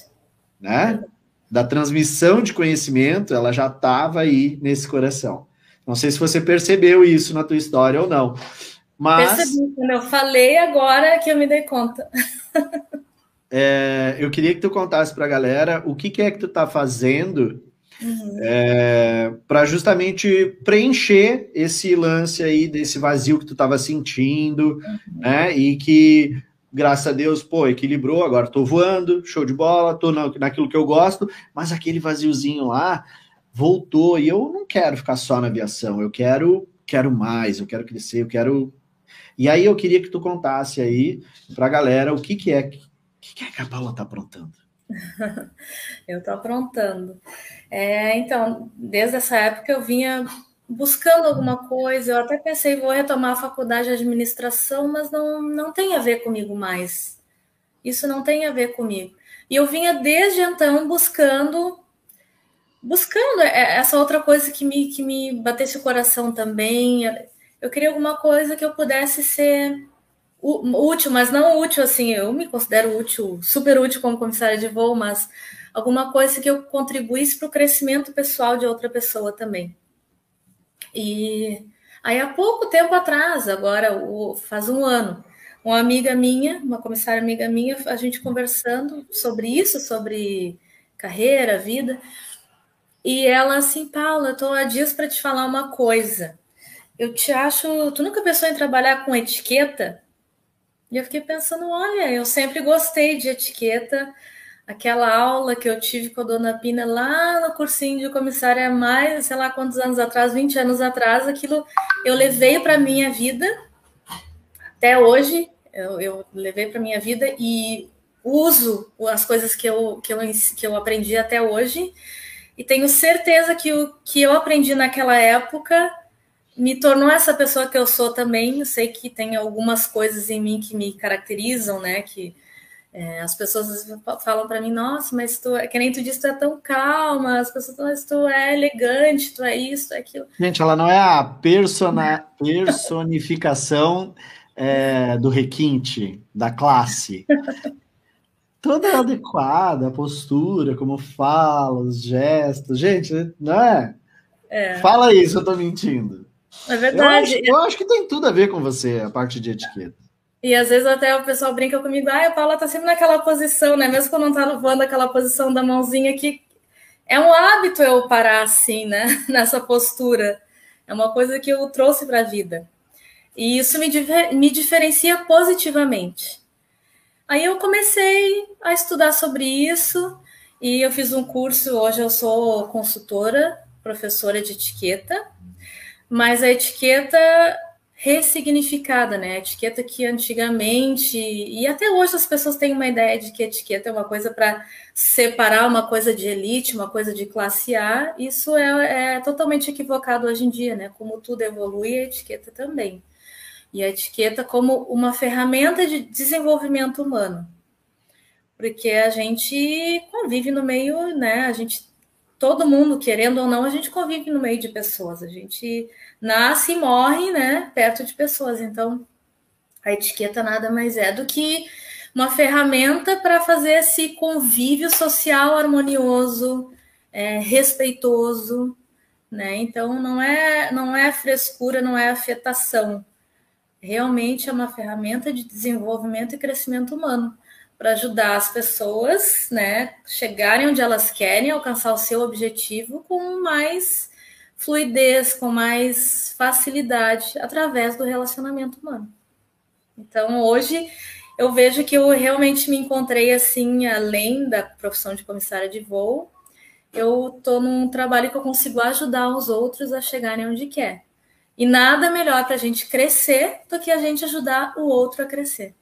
Né? Da transmissão de conhecimento, ela já estava aí nesse coração. Não sei se você percebeu isso na tua história ou não. Mas. Percebi, quando eu falei agora que eu me dei conta. é, eu queria que tu contasse para a galera o que, que, é que tu está fazendo uhum. é, para justamente preencher esse lance aí desse vazio que tu estava sentindo, uhum. né? E que graças a Deus, pô, equilibrou, agora tô voando, show de bola, tô naquilo que eu gosto, mas aquele vaziozinho lá, voltou e eu não quero ficar só na aviação, eu quero quero mais, eu quero crescer, eu quero e aí eu queria que tu contasse aí para a galera o que que é que, que é que a Paula tá aprontando. eu tô aprontando. É, então, desde essa época eu vinha buscando alguma coisa, eu até pensei vou retomar a faculdade de administração, mas não não tem a ver comigo mais. Isso não tem a ver comigo. E eu vinha desde então buscando buscando é, essa outra coisa que me, que me batesse o coração também. Eu queria alguma coisa que eu pudesse ser útil, mas não útil assim. Eu me considero útil, super útil como comissária de voo, mas alguma coisa que eu contribuísse para o crescimento pessoal de outra pessoa também. E aí, há pouco tempo atrás, agora faz um ano, uma amiga minha, uma comissária amiga minha, a gente conversando sobre isso, sobre carreira, vida. E ela assim, Paula, tô há dias para te falar uma coisa. Eu te acho. Tu nunca pensou em trabalhar com etiqueta? E eu fiquei pensando, olha, eu sempre gostei de etiqueta. Aquela aula que eu tive com a dona Pina lá no cursinho de comissária mais, sei lá quantos anos atrás, 20 anos atrás, aquilo eu levei para minha vida até hoje. Eu, eu levei para minha vida e uso as coisas que eu, que eu, que eu aprendi até hoje. E tenho certeza que o que eu aprendi naquela época me tornou essa pessoa que eu sou também. Eu sei que tem algumas coisas em mim que me caracterizam, né? Que, É, as pessoas falam para mim, nossa, mas tu, é, que nem tu disse, tu é tão calma, as pessoas falam, mas tu é elegante, tu é isso, tu é aquilo. Gente, ela não é a persona, personificação é, do requinte, da classe. Toda adequada, a postura, como fala, os gestos. Gente, não é? é. Fala isso, eu tô mentindo. É verdade. Eu acho, eu acho que tem tudo a ver com você, a parte de etiqueta. E às vezes até o pessoal brinca comigo, ah, a Paula tá sempre naquela posição, né? Mesmo quando não tá voando aquela posição da mãozinha que é um hábito eu parar assim, né? Nessa postura. É uma coisa que eu trouxe para a vida. E isso me, me diferencia positivamente. Aí eu comecei a estudar sobre isso e eu fiz um curso. Hoje eu sou consultora, professora de etiqueta, mas a etiqueta ressignificada, né? A etiqueta que antigamente e até hoje as pessoas têm uma ideia de que etiqueta é uma coisa para separar uma coisa de elite, uma coisa de classe A. Isso é, é, totalmente equivocado hoje em dia, né? Como tudo evolui, a etiqueta também. E a etiqueta como uma ferramenta de desenvolvimento humano, porque a gente convive no meio, né? A gente todo mundo, querendo ou não, a gente convive no meio de pessoas. A gente nasce e morre, né, perto de pessoas. Então, a etiqueta nada mais é do que uma ferramenta para fazer esse convívio social harmonioso, é, respeitoso, né? Então, não é, não é frescura, não é afetação. Realmente é uma ferramenta de desenvolvimento e crescimento humano para ajudar as pessoas, né, chegarem onde elas querem, alcançar o seu objetivo com mais fluidez, com mais facilidade através do relacionamento humano. Então, hoje eu vejo que eu realmente me encontrei assim, além da profissão de comissária de voo, eu estou num trabalho que eu consigo ajudar os outros a chegarem onde quer. E nada melhor para a gente crescer do que a gente ajudar o outro a crescer.